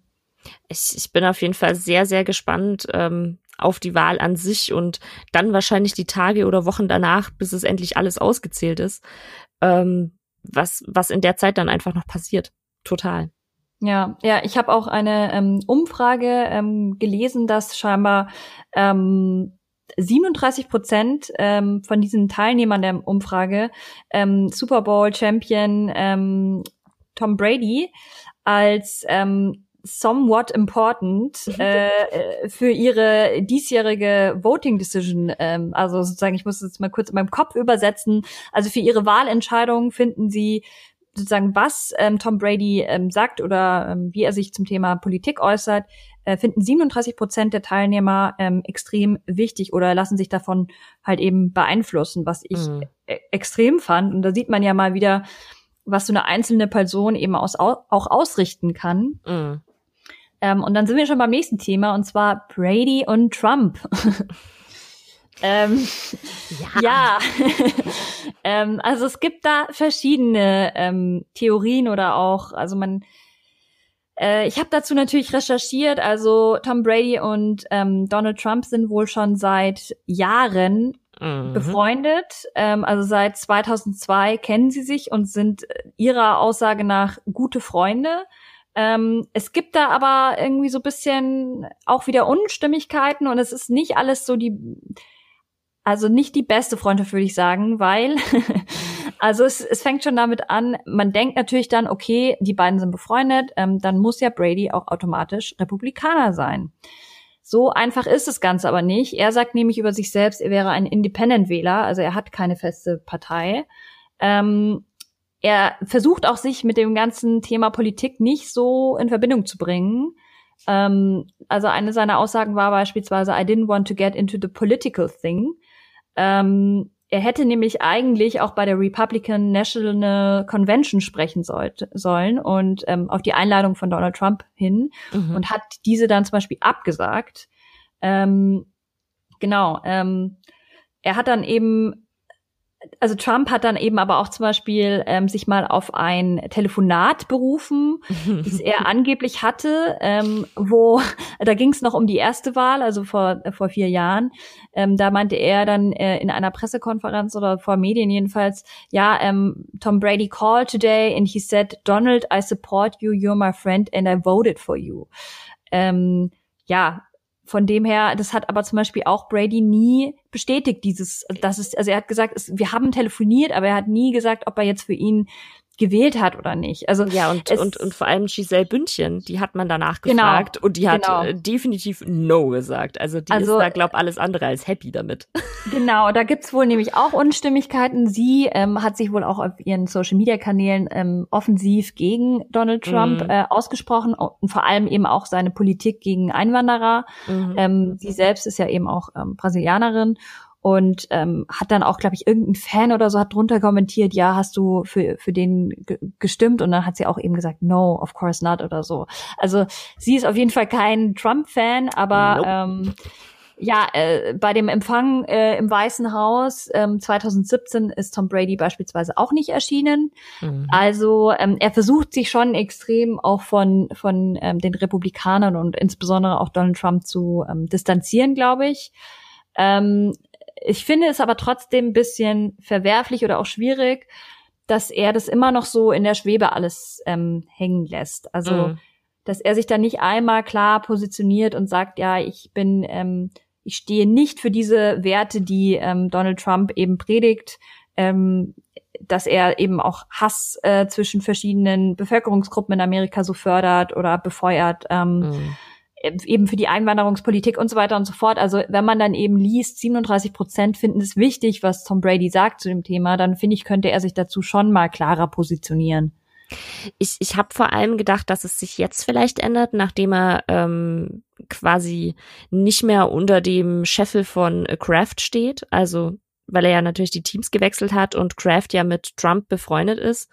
Ich, ich bin auf jeden Fall sehr, sehr gespannt ähm, auf die Wahl an sich und dann wahrscheinlich die Tage oder Wochen danach, bis es endlich alles ausgezählt ist, ähm, was, was in der Zeit dann einfach noch passiert. Total. Ja, ja, ich habe auch eine ähm, Umfrage ähm, gelesen, dass scheinbar ähm, 37 Prozent ähm, von diesen Teilnehmern der Umfrage ähm, Super Bowl Champion ähm, Tom Brady als ähm, somewhat important (laughs) äh, äh, für ihre diesjährige Voting Decision, ähm, also sozusagen, ich muss jetzt mal kurz in meinem Kopf übersetzen, also für ihre Wahlentscheidung finden sie sozusagen, was ähm, Tom Brady ähm, sagt oder ähm, wie er sich zum Thema Politik äußert, äh, finden 37 Prozent der Teilnehmer ähm, extrem wichtig oder lassen sich davon halt eben beeinflussen, was ich mhm. e extrem fand. Und da sieht man ja mal wieder, was so eine einzelne Person eben aus, auch ausrichten kann. Mhm. Ähm, und dann sind wir schon beim nächsten Thema, und zwar Brady und Trump. (laughs) Ähm, ja. ja. (laughs) ähm, also es gibt da verschiedene ähm, Theorien oder auch, also man, äh, ich habe dazu natürlich recherchiert. Also Tom Brady und ähm, Donald Trump sind wohl schon seit Jahren mhm. befreundet. Ähm, also seit 2002 kennen sie sich und sind ihrer Aussage nach gute Freunde. Ähm, es gibt da aber irgendwie so bisschen auch wieder Unstimmigkeiten und es ist nicht alles so die also nicht die beste Freundschaft, würde ich sagen, weil, (laughs) also es, es fängt schon damit an, man denkt natürlich dann, okay, die beiden sind befreundet, ähm, dann muss ja Brady auch automatisch Republikaner sein. So einfach ist das Ganze aber nicht. Er sagt nämlich über sich selbst, er wäre ein Independent-Wähler, also er hat keine feste Partei. Ähm, er versucht auch sich mit dem ganzen Thema Politik nicht so in Verbindung zu bringen. Ähm, also eine seiner Aussagen war beispielsweise, I didn't want to get into the political thing. Ähm, er hätte nämlich eigentlich auch bei der Republican National Convention sprechen sollt, sollen und ähm, auf die Einladung von Donald Trump hin mhm. und hat diese dann zum Beispiel abgesagt. Ähm, genau. Ähm, er hat dann eben also Trump hat dann eben aber auch zum Beispiel ähm, sich mal auf ein Telefonat berufen, (laughs) das er angeblich hatte, ähm, wo (laughs) da ging es noch um die erste Wahl, also vor äh, vor vier Jahren. Ähm, da meinte er dann äh, in einer Pressekonferenz oder vor Medien jedenfalls, ja, ähm, Tom Brady called today and he said, Donald, I support you, you're my friend and I voted for you. Ähm, ja, von dem her, das hat aber zum Beispiel auch Brady nie bestätigt, dieses, das ist, also er hat gesagt, es, wir haben telefoniert, aber er hat nie gesagt, ob er jetzt für ihn gewählt hat oder nicht. Also ja und und und vor allem Giselle Bündchen, die hat man danach genau, gefragt genau, und die hat genau. Äh, definitiv No gesagt. Also die also, ist da glaub alles andere als happy damit. (laughs) Genau, da gibt's wohl nämlich auch Unstimmigkeiten. Sie ähm, hat sich wohl auch auf ihren Social Media Kanälen ähm, offensiv gegen Donald Trump mhm. äh, ausgesprochen und vor allem eben auch seine Politik gegen Einwanderer. Mhm. Ähm, sie selbst ist ja eben auch ähm, Brasilianerin und ähm, hat dann auch, glaube ich, irgendein Fan oder so hat drunter kommentiert, ja, hast du für, für den gestimmt? Und dann hat sie auch eben gesagt, no, of course not oder so. Also sie ist auf jeden Fall kein Trump-Fan, aber nope. ähm, ja, äh, bei dem Empfang äh, im Weißen Haus ähm, 2017 ist Tom Brady beispielsweise auch nicht erschienen. Mhm. Also ähm, er versucht sich schon extrem auch von von ähm, den Republikanern und insbesondere auch Donald Trump zu ähm, distanzieren, glaube ich. Ähm, ich finde es aber trotzdem ein bisschen verwerflich oder auch schwierig, dass er das immer noch so in der Schwebe alles ähm, hängen lässt. Also, mhm. dass er sich da nicht einmal klar positioniert und sagt, ja, ich bin, ähm, ich stehe nicht für diese Werte, die ähm, Donald Trump eben predigt, ähm, dass er eben auch Hass äh, zwischen verschiedenen Bevölkerungsgruppen in Amerika so fördert oder befeuert. Ähm, mhm eben für die Einwanderungspolitik und so weiter und so fort. Also wenn man dann eben liest, 37 Prozent finden es wichtig, was Tom Brady sagt zu dem Thema, dann finde ich, könnte er sich dazu schon mal klarer positionieren. Ich, ich habe vor allem gedacht, dass es sich jetzt vielleicht ändert, nachdem er ähm, quasi nicht mehr unter dem Scheffel von Kraft steht. Also weil er ja natürlich die Teams gewechselt hat und Kraft ja mit Trump befreundet ist.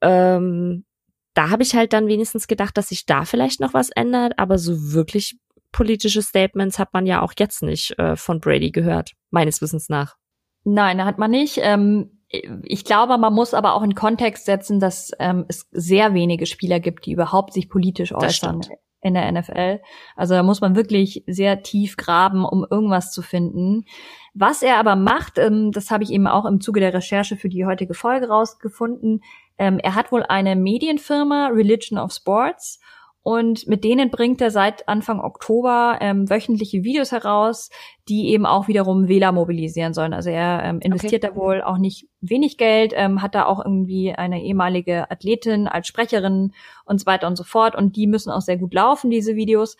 Ähm, da habe ich halt dann wenigstens gedacht, dass sich da vielleicht noch was ändert, aber so wirklich politische Statements hat man ja auch jetzt nicht äh, von Brady gehört, meines Wissens nach. Nein, hat man nicht. Ähm, ich glaube, man muss aber auch in Kontext setzen, dass ähm, es sehr wenige Spieler gibt, die überhaupt sich politisch äußern in der NFL. Also da muss man wirklich sehr tief graben, um irgendwas zu finden. Was er aber macht, ähm, das habe ich eben auch im Zuge der Recherche für die heutige Folge rausgefunden, ähm, er hat wohl eine Medienfirma, Religion of Sports, und mit denen bringt er seit Anfang Oktober ähm, wöchentliche Videos heraus, die eben auch wiederum Wähler mobilisieren sollen. Also er ähm, investiert okay. da wohl auch nicht wenig Geld, ähm, hat da auch irgendwie eine ehemalige Athletin als Sprecherin und so weiter und so fort. Und die müssen auch sehr gut laufen, diese Videos.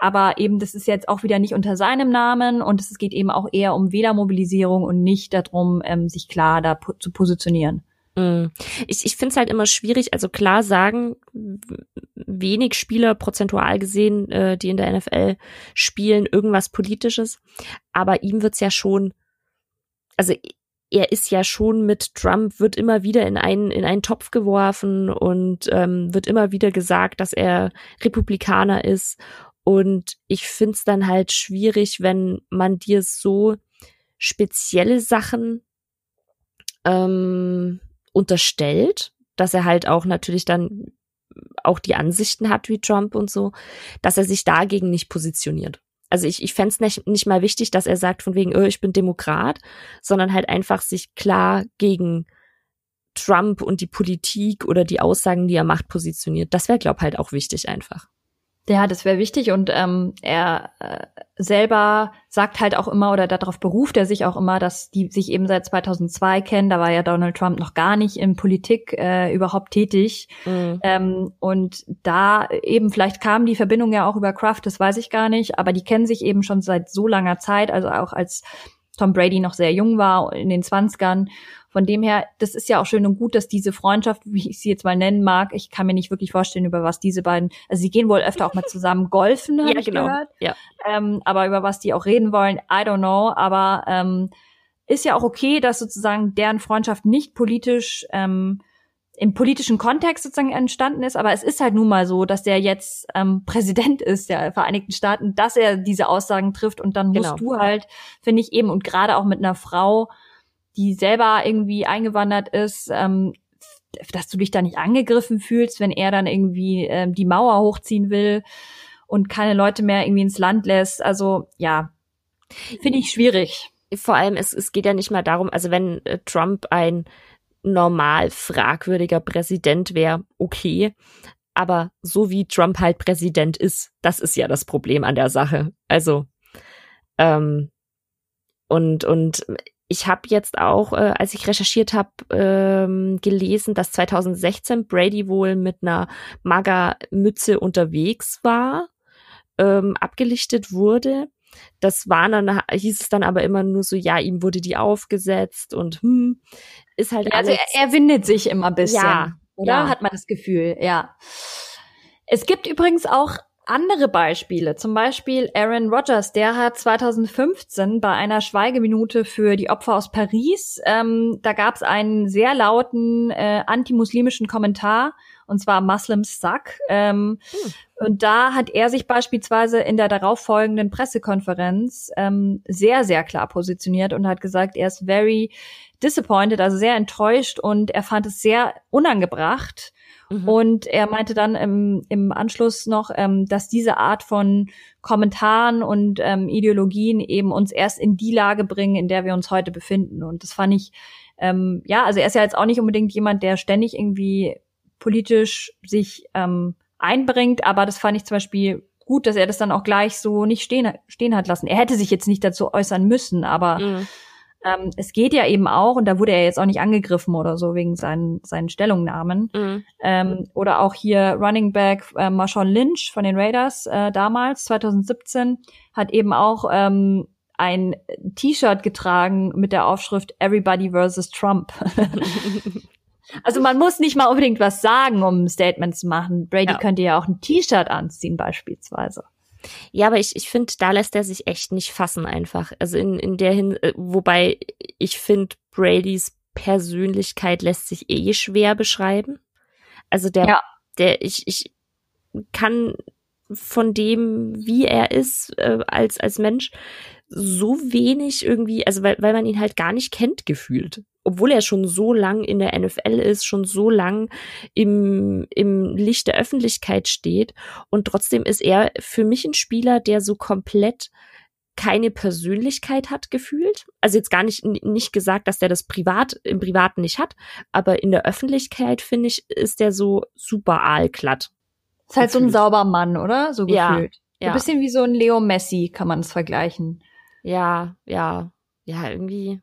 Aber eben, das ist jetzt auch wieder nicht unter seinem Namen und es geht eben auch eher um Wählermobilisierung und nicht darum, ähm, sich klar da po zu positionieren. Mm. Ich, ich finde es halt immer schwierig, also klar sagen wenig Spieler prozentual gesehen, äh, die in der NFL spielen, irgendwas Politisches, aber ihm wird's ja schon, also er ist ja schon mit Trump, wird immer wieder in einen, in einen Topf geworfen und ähm, wird immer wieder gesagt, dass er Republikaner ist. Und ich find's dann halt schwierig, wenn man dir so spezielle Sachen ähm, unterstellt, dass er halt auch natürlich dann auch die Ansichten hat wie Trump und so, dass er sich dagegen nicht positioniert. Also ich, ich fände es nicht, nicht mal wichtig, dass er sagt von wegen, oh, ich bin Demokrat, sondern halt einfach sich klar gegen Trump und die Politik oder die Aussagen, die er macht, positioniert. Das wäre, glaub halt auch wichtig einfach. Ja, das wäre wichtig und ähm, er äh, selber sagt halt auch immer oder darauf beruft er sich auch immer, dass die sich eben seit 2002 kennen. Da war ja Donald Trump noch gar nicht in Politik äh, überhaupt tätig mhm. ähm, und da eben vielleicht kam die Verbindung ja auch über Kraft, das weiß ich gar nicht, aber die kennen sich eben schon seit so langer Zeit, also auch als Tom Brady noch sehr jung war in den Zwanzigern von dem her, das ist ja auch schön und gut, dass diese Freundschaft, wie ich sie jetzt mal nennen mag, ich kann mir nicht wirklich vorstellen, über was diese beiden, also sie gehen wohl öfter auch mal zusammen (laughs) golfen, habe ja, ich genau. gehört. Ja. Ähm, aber über was die auch reden wollen, I don't know. Aber ähm, ist ja auch okay, dass sozusagen deren Freundschaft nicht politisch ähm, im politischen Kontext sozusagen entstanden ist, aber es ist halt nun mal so, dass der jetzt ähm, Präsident ist der Vereinigten Staaten, dass er diese Aussagen trifft und dann musst genau. du halt, finde ich eben, und gerade auch mit einer Frau, die selber irgendwie eingewandert ist, ähm, dass du dich da nicht angegriffen fühlst, wenn er dann irgendwie ähm, die Mauer hochziehen will und keine Leute mehr irgendwie ins Land lässt. Also ja, finde ich schwierig. Vor allem, es, es geht ja nicht mal darum, also wenn äh, Trump ein normal fragwürdiger Präsident wäre, okay. Aber so wie Trump halt Präsident ist, das ist ja das Problem an der Sache. Also, ähm, und, und ich habe jetzt auch, äh, als ich recherchiert habe, ähm, gelesen, dass 2016 Brady wohl mit einer Maga-Mütze unterwegs war, ähm, abgelichtet wurde. Das war dann, hieß es dann aber immer nur so, ja, ihm wurde die aufgesetzt und hm, ist halt. Also er, er windet sich immer ein bisschen. Ja, oder? Ja. Hat man das Gefühl, ja. Es gibt übrigens auch andere Beispiele, zum Beispiel Aaron Rodgers, der hat 2015 bei einer Schweigeminute für die Opfer aus Paris, ähm, da gab es einen sehr lauten äh, antimuslimischen Kommentar, und zwar Muslims suck. Ähm, hm. Und da hat er sich beispielsweise in der darauffolgenden Pressekonferenz ähm, sehr, sehr klar positioniert und hat gesagt, er ist very disappointed, also sehr enttäuscht und er fand es sehr unangebracht, Mhm. Und er meinte dann im, im Anschluss noch, ähm, dass diese Art von Kommentaren und ähm, Ideologien eben uns erst in die Lage bringen, in der wir uns heute befinden. Und das fand ich, ähm, ja, also er ist ja jetzt auch nicht unbedingt jemand, der ständig irgendwie politisch sich ähm, einbringt, aber das fand ich zum Beispiel gut, dass er das dann auch gleich so nicht stehen, stehen hat lassen. Er hätte sich jetzt nicht dazu äußern müssen, aber mhm. Ähm, es geht ja eben auch, und da wurde er jetzt auch nicht angegriffen oder so wegen seinen, seinen Stellungnahmen. Mhm. Ähm, oder auch hier Running Back äh, Marshawn Lynch von den Raiders äh, damals, 2017, hat eben auch ähm, ein T-Shirt getragen mit der Aufschrift Everybody versus Trump. (laughs) also man muss nicht mal unbedingt was sagen, um ein Statement zu machen. Brady ja. könnte ja auch ein T-Shirt anziehen beispielsweise. Ja, aber ich, ich finde, da lässt er sich echt nicht fassen einfach. Also in, in der Hin, äh, wobei ich finde, Bradys Persönlichkeit lässt sich eh schwer beschreiben. Also der, ja. der, ich, ich kann von dem, wie er ist, äh, als, als Mensch, so wenig irgendwie, also weil, weil man ihn halt gar nicht kennt gefühlt. Obwohl er schon so lang in der NFL ist, schon so lang im, im Licht der Öffentlichkeit steht. Und trotzdem ist er für mich ein Spieler, der so komplett keine Persönlichkeit hat gefühlt. Also jetzt gar nicht, nicht gesagt, dass der das privat, im Privaten nicht hat, aber in der Öffentlichkeit, finde ich, ist der so super aalglatt. Ist halt gefühlt. so ein sauber Mann, oder? So gefühlt. Ja, ja. Ein bisschen wie so ein Leo Messi, kann man es vergleichen. Ja, ja, ja, irgendwie.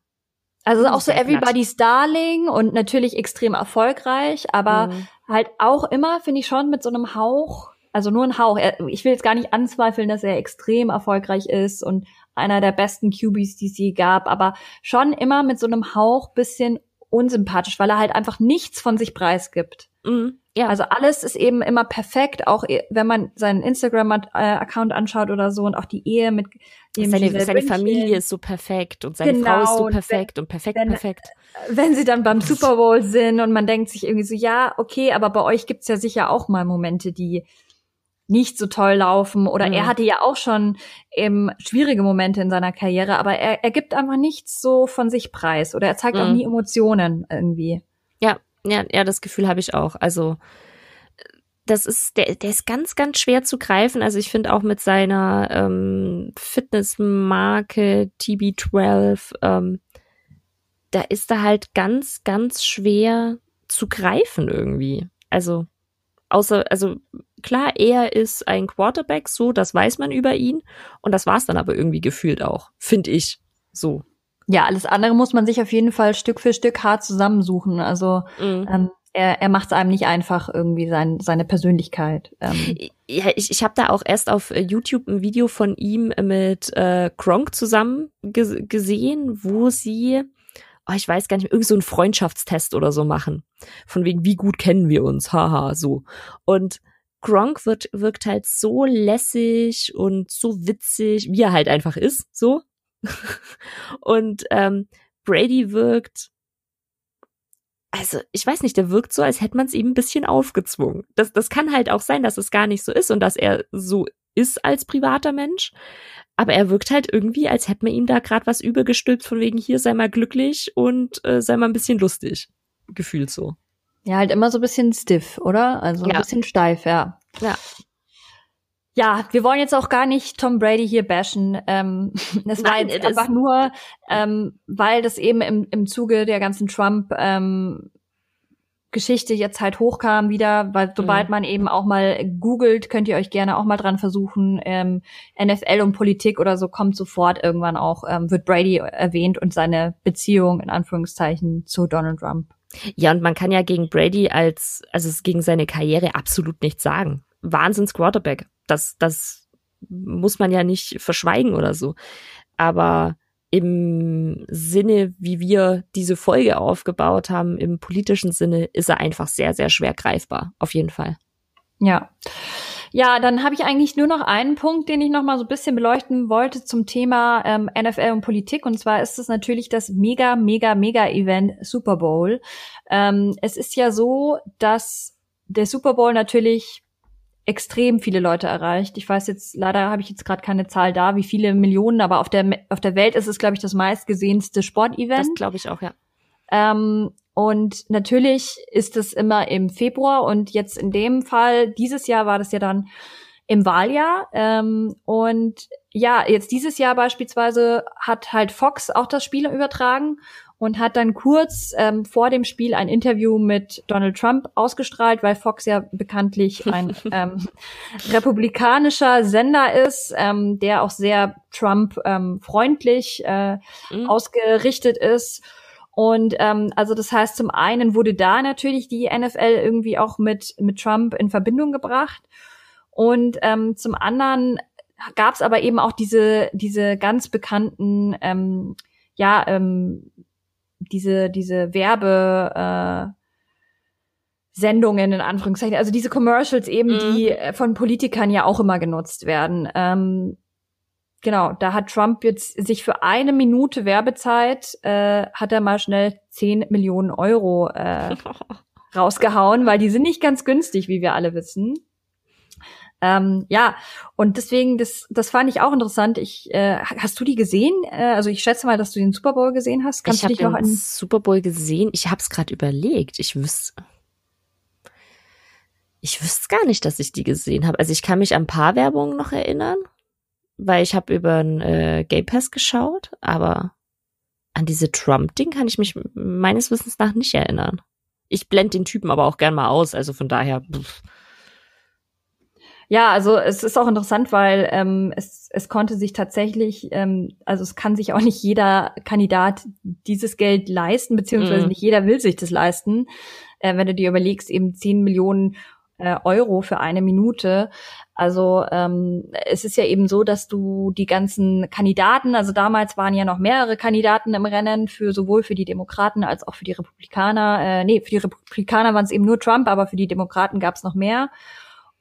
Also auch so Everybody's Darling und natürlich extrem erfolgreich, aber mhm. halt auch immer, finde ich schon, mit so einem Hauch, also nur ein Hauch. Ich will jetzt gar nicht anzweifeln, dass er extrem erfolgreich ist und einer der besten QBs, die es je gab, aber schon immer mit so einem Hauch bisschen unsympathisch, weil er halt einfach nichts von sich preisgibt. Mhm. Ja. Also alles ist eben immer perfekt, auch wenn man seinen Instagram-Account anschaut oder so und auch die Ehe mit dem seine, seine Familie ist so perfekt und seine genau, Frau ist so perfekt und, wenn, und perfekt, wenn, perfekt. Wenn sie dann beim Super Bowl sind und man denkt sich irgendwie so, ja, okay, aber bei euch gibt's ja sicher auch mal Momente, die nicht so toll laufen oder mhm. er hatte ja auch schon eben schwierige Momente in seiner Karriere, aber er, er gibt einfach nichts so von sich preis oder er zeigt mhm. auch nie Emotionen irgendwie. Ja, ja, ja, das Gefühl habe ich auch. Also das ist, der, der ist ganz, ganz schwer zu greifen. Also ich finde auch mit seiner ähm, Fitnessmarke TB12, ähm, da ist er halt ganz, ganz schwer zu greifen irgendwie. Also außer, also klar, er ist ein Quarterback, so, das weiß man über ihn. Und das war's dann aber irgendwie gefühlt auch, finde ich. So. Ja, alles andere muss man sich auf jeden Fall Stück für Stück hart zusammensuchen. Also mhm. ähm, er, er macht es einem nicht einfach irgendwie sein, seine Persönlichkeit. Ähm. Ja, ich, ich habe da auch erst auf äh, YouTube ein Video von ihm mit äh, Gronk zusammen ge gesehen, wo sie, oh, ich weiß gar nicht, irgend so einen Freundschaftstest oder so machen. Von wegen, wie gut kennen wir uns, haha, so. Und Gronk wird, wirkt halt so lässig und so witzig, wie er halt einfach ist, so. (laughs) und ähm, Brady wirkt also ich weiß nicht, der wirkt so, als hätte man es ihm ein bisschen aufgezwungen. Das, das kann halt auch sein, dass es gar nicht so ist und dass er so ist als privater Mensch. Aber er wirkt halt irgendwie, als hätte man ihm da gerade was übergestülpt, von wegen hier sei mal glücklich und äh, sei mal ein bisschen lustig. Gefühlt so. Ja, halt immer so ein bisschen stiff, oder? Also ja. ein bisschen steif, ja. Ja. Ja, wir wollen jetzt auch gar nicht Tom Brady hier bashen. Ähm, (laughs) das war jetzt einfach nur, ähm, weil das eben im, im Zuge der ganzen Trump ähm, Geschichte jetzt halt hochkam wieder, weil sobald mhm. man eben auch mal googelt, könnt ihr euch gerne auch mal dran versuchen. Ähm, NFL und Politik oder so kommt sofort irgendwann auch, ähm, wird Brady erwähnt und seine Beziehung in Anführungszeichen zu Donald Trump. Ja, und man kann ja gegen Brady als, also gegen seine Karriere absolut nichts sagen. Wahnsinns Quarterback. Das, das muss man ja nicht verschweigen oder so. Aber im Sinne, wie wir diese Folge aufgebaut haben, im politischen Sinne, ist er einfach sehr, sehr schwer greifbar. Auf jeden Fall. Ja. Ja, dann habe ich eigentlich nur noch einen Punkt, den ich noch mal so ein bisschen beleuchten wollte zum Thema ähm, NFL und Politik. Und zwar ist es natürlich das mega, mega, mega Event Super Bowl. Ähm, es ist ja so, dass der Super Bowl natürlich extrem viele Leute erreicht. Ich weiß jetzt, leider habe ich jetzt gerade keine Zahl da, wie viele Millionen, aber auf der, auf der Welt ist es, glaube ich, das meistgesehenste Sportevent. Das glaube ich auch, ja. Ähm, und natürlich ist es immer im Februar und jetzt in dem Fall, dieses Jahr war das ja dann im Wahljahr. Ähm, und ja, jetzt dieses Jahr beispielsweise hat halt Fox auch das Spiel übertragen und hat dann kurz ähm, vor dem Spiel ein Interview mit Donald Trump ausgestrahlt, weil Fox ja bekanntlich ein (laughs) ähm, republikanischer Sender ist, ähm, der auch sehr Trump-freundlich ähm, äh, mhm. ausgerichtet ist. Und ähm, also das heißt, zum einen wurde da natürlich die NFL irgendwie auch mit mit Trump in Verbindung gebracht und ähm, zum anderen gab es aber eben auch diese diese ganz bekannten ähm, ja ähm, diese, diese Werbe, äh, Sendungen in Anführungszeichen, also diese Commercials eben, mhm. die äh, von Politikern ja auch immer genutzt werden. Ähm, genau, da hat Trump jetzt sich für eine Minute Werbezeit äh, hat er mal schnell 10 Millionen Euro äh, (laughs) rausgehauen, weil die sind nicht ganz günstig, wie wir alle wissen. Ähm, ja, und deswegen, das, das fand ich auch interessant. Ich, äh, hast du die gesehen? Äh, also ich schätze mal, dass du den Super Bowl gesehen hast. Kannst ich habe den an Super Bowl gesehen. Ich habe es gerade überlegt. Ich wüsste, ich wüsste gar nicht, dass ich die gesehen habe. Also ich kann mich an ein paar Werbungen noch erinnern, weil ich habe über ein äh, Gay Pass geschaut, aber an diese Trump-Ding kann ich mich meines Wissens nach nicht erinnern. Ich blende den Typen aber auch gern mal aus, also von daher. Pff. Ja, also es ist auch interessant, weil ähm, es, es konnte sich tatsächlich, ähm, also es kann sich auch nicht jeder Kandidat dieses Geld leisten, beziehungsweise mm. nicht jeder will sich das leisten. Äh, wenn du dir überlegst, eben 10 Millionen äh, Euro für eine Minute. Also ähm, es ist ja eben so, dass du die ganzen Kandidaten, also damals waren ja noch mehrere Kandidaten im Rennen für sowohl für die Demokraten als auch für die Republikaner. Äh, nee, für die Republikaner waren es eben nur Trump, aber für die Demokraten gab es noch mehr.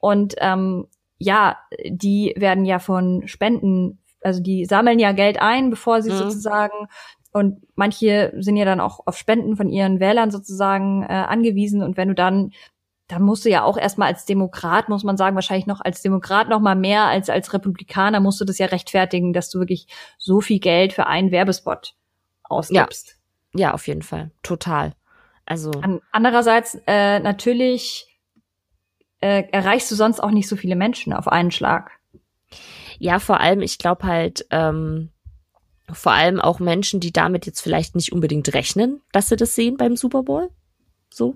Und ähm, ja, die werden ja von Spenden, also die sammeln ja Geld ein, bevor sie mhm. sozusagen und manche sind ja dann auch auf Spenden von ihren Wählern sozusagen äh, angewiesen. Und wenn du dann, dann musst du ja auch erstmal als Demokrat, muss man sagen, wahrscheinlich noch als Demokrat noch mal mehr als als Republikaner musst du das ja rechtfertigen, dass du wirklich so viel Geld für einen Werbespot ausgibst. Ja, ja auf jeden Fall. Total. Also. An, andererseits äh, natürlich äh, erreichst du sonst auch nicht so viele Menschen auf einen Schlag. Ja, vor allem, ich glaube halt, ähm, vor allem auch Menschen, die damit jetzt vielleicht nicht unbedingt rechnen, dass sie das sehen beim Super Bowl. So.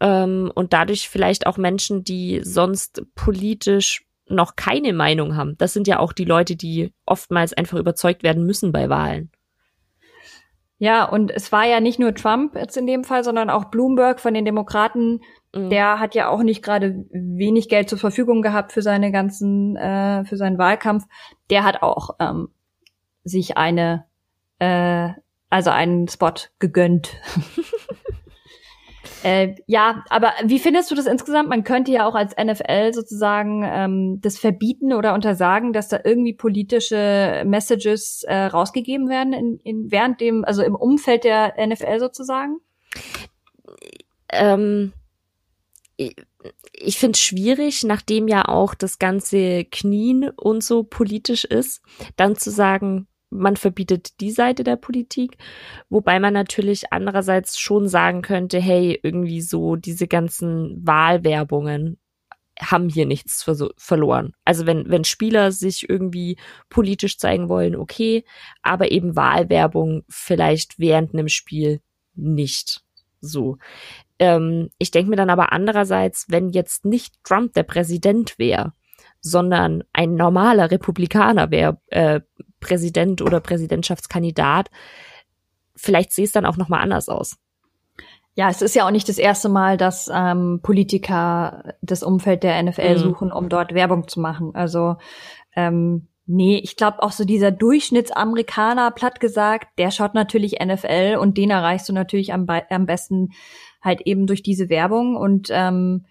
Ähm, und dadurch vielleicht auch Menschen, die sonst politisch noch keine Meinung haben. Das sind ja auch die Leute, die oftmals einfach überzeugt werden müssen bei Wahlen. Ja, und es war ja nicht nur Trump jetzt in dem Fall, sondern auch Bloomberg von den Demokraten Mhm. Der hat ja auch nicht gerade wenig Geld zur Verfügung gehabt für seine ganzen, äh, für seinen Wahlkampf. Der hat auch ähm, sich eine, äh, also einen Spot gegönnt. (laughs) äh, ja, aber wie findest du das insgesamt? Man könnte ja auch als NFL sozusagen ähm, das verbieten oder untersagen, dass da irgendwie politische Messages äh, rausgegeben werden in, in während dem, also im Umfeld der NFL sozusagen. Ähm ich finde es schwierig, nachdem ja auch das ganze Knien und so politisch ist, dann zu sagen, man verbietet die Seite der Politik, wobei man natürlich andererseits schon sagen könnte, hey, irgendwie so diese ganzen Wahlwerbungen haben hier nichts verloren. Also wenn, wenn Spieler sich irgendwie politisch zeigen wollen, okay, aber eben Wahlwerbung vielleicht während einem Spiel nicht so. Ähm, ich denke mir dann aber andererseits, wenn jetzt nicht Trump der Präsident wäre, sondern ein normaler Republikaner wäre äh, Präsident oder Präsidentschaftskandidat, vielleicht sehe es dann auch noch mal anders aus. Ja, es ist ja auch nicht das erste Mal, dass ähm, Politiker das Umfeld der NFL mhm. suchen, um dort Werbung zu machen. Also ähm, nee, ich glaube auch so dieser Durchschnittsamerikaner, platt gesagt, der schaut natürlich NFL und den erreichst du natürlich am, am besten halt eben durch diese Werbung. Und ähm,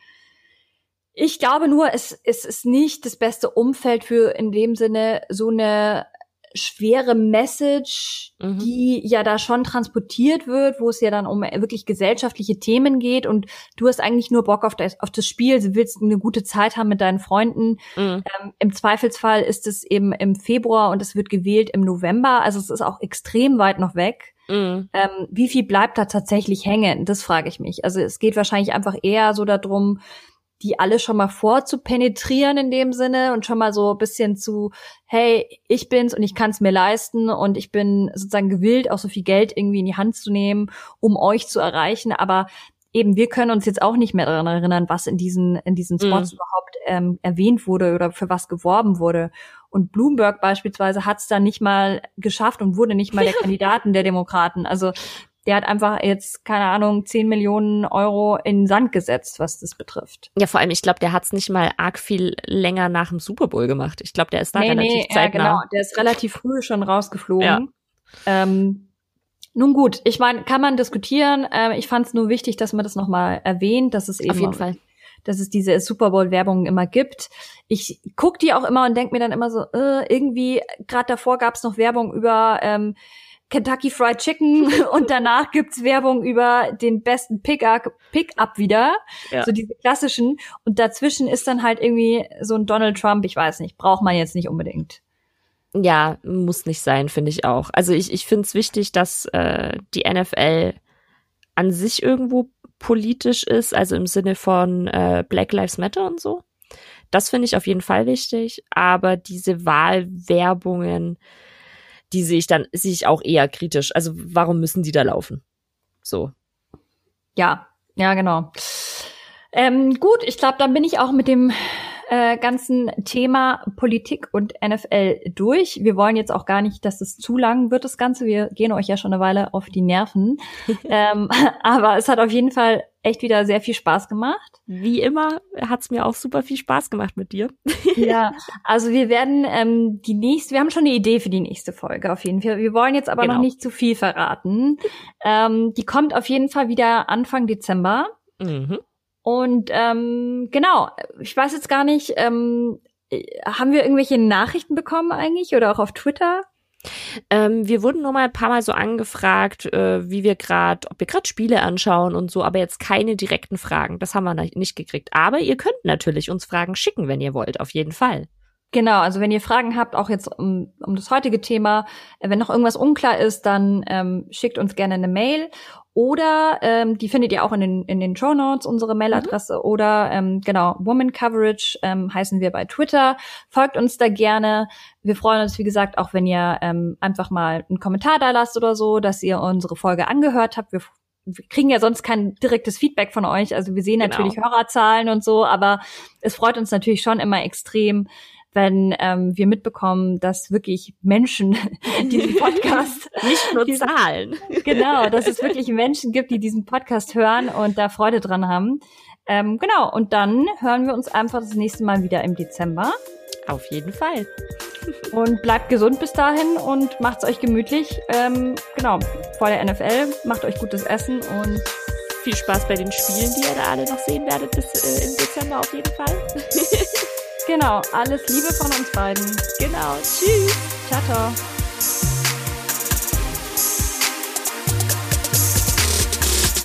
ich glaube nur, es, es ist nicht das beste Umfeld für in dem Sinne so eine schwere Message, mhm. die ja da schon transportiert wird, wo es ja dann um wirklich gesellschaftliche Themen geht und du hast eigentlich nur Bock auf das, auf das Spiel, du willst eine gute Zeit haben mit deinen Freunden. Mhm. Ähm, Im Zweifelsfall ist es eben im Februar und es wird gewählt im November, also es ist auch extrem weit noch weg. Mhm. Ähm, wie viel bleibt da tatsächlich hängen? Das frage ich mich. Also es geht wahrscheinlich einfach eher so darum, die alle schon mal vorzupenetrieren in dem Sinne und schon mal so ein bisschen zu, hey, ich bin's und ich kann's mir leisten und ich bin sozusagen gewillt, auch so viel Geld irgendwie in die Hand zu nehmen, um euch zu erreichen. Aber eben, wir können uns jetzt auch nicht mehr daran erinnern, was in diesen, in diesen Spots mhm. überhaupt ähm, erwähnt wurde oder für was geworben wurde. Und Bloomberg beispielsweise hat es dann nicht mal geschafft und wurde nicht mal der (laughs) Kandidaten der Demokraten. Also der hat einfach jetzt, keine Ahnung, 10 Millionen Euro in den Sand gesetzt, was das betrifft. Ja, vor allem, ich glaube, der hat es nicht mal arg viel länger nach dem Super Bowl gemacht. Ich glaube, der ist da nee, relativ nee, zeitnah. Ja, genau, der ist relativ früh schon rausgeflogen. Ja. Ähm, nun gut, ich meine, kann man diskutieren. Ähm, ich fand es nur wichtig, dass man das nochmal erwähnt, dass es eben auf jeden Fall dass es diese Super Bowl Werbung immer gibt. Ich guck die auch immer und denk mir dann immer so, äh, irgendwie gerade davor gab's noch Werbung über ähm, Kentucky Fried Chicken (laughs) und danach gibt's Werbung über den besten Pickup Pick wieder, ja. so diese klassischen und dazwischen ist dann halt irgendwie so ein Donald Trump, ich weiß nicht, braucht man jetzt nicht unbedingt. Ja, muss nicht sein, finde ich auch. Also ich, ich finde es wichtig, dass äh, die NFL an sich irgendwo politisch ist, also im Sinne von äh, Black Lives Matter und so. Das finde ich auf jeden Fall wichtig, aber diese Wahlwerbungen, die sehe ich dann, sehe ich auch eher kritisch. Also warum müssen die da laufen? So. Ja, ja, genau. Ähm, gut, ich glaube, dann bin ich auch mit dem äh, ganzen Thema Politik und NFL durch. Wir wollen jetzt auch gar nicht, dass es zu lang wird, das Ganze. Wir gehen euch ja schon eine Weile auf die Nerven. (laughs) ähm, (laughs) aber es hat auf jeden Fall echt wieder sehr viel Spaß gemacht. Wie immer hat's mir auch super viel Spaß gemacht mit dir. (laughs) ja, also wir werden ähm, die nächste, wir haben schon eine Idee für die nächste Folge auf jeden Fall. Wir wollen jetzt aber genau. noch nicht zu viel verraten. Ähm, die kommt auf jeden Fall wieder Anfang Dezember. Mhm. Und ähm, genau, ich weiß jetzt gar nicht, ähm, haben wir irgendwelche Nachrichten bekommen eigentlich oder auch auf Twitter? Ähm, wir wurden nur mal ein paar Mal so angefragt, äh, wie wir gerade, ob wir gerade Spiele anschauen und so, aber jetzt keine direkten Fragen. Das haben wir nicht gekriegt. Aber ihr könnt natürlich uns Fragen schicken, wenn ihr wollt, auf jeden Fall. Genau, also wenn ihr Fragen habt, auch jetzt um, um das heutige Thema, äh, wenn noch irgendwas unklar ist, dann ähm, schickt uns gerne eine Mail oder ähm, die findet ihr auch in den, in den Show Notes, unsere Mailadresse. Mhm. Oder ähm, genau, Woman Coverage ähm, heißen wir bei Twitter. Folgt uns da gerne. Wir freuen uns, wie gesagt, auch wenn ihr ähm, einfach mal einen Kommentar da lasst oder so, dass ihr unsere Folge angehört habt. Wir, wir kriegen ja sonst kein direktes Feedback von euch. Also wir sehen genau. natürlich Hörerzahlen und so, aber es freut uns natürlich schon immer extrem, wenn ähm, wir mitbekommen, dass wirklich Menschen (laughs) diesen Podcast (laughs) nicht nur Zahlen. genau, dass es wirklich Menschen gibt, die diesen Podcast hören und da Freude dran haben. Ähm, genau, und dann hören wir uns einfach das nächste Mal wieder im Dezember. Auf jeden Fall. Und bleibt gesund bis dahin und macht's euch gemütlich. Ähm, genau, vor der NFL. Macht euch gutes Essen und viel Spaß bei den Spielen, die ihr da alle noch sehen werdet bis äh, im Dezember auf jeden Fall. (laughs) Genau, alles Liebe von uns beiden. Genau, tschüss. Ciao, ciao.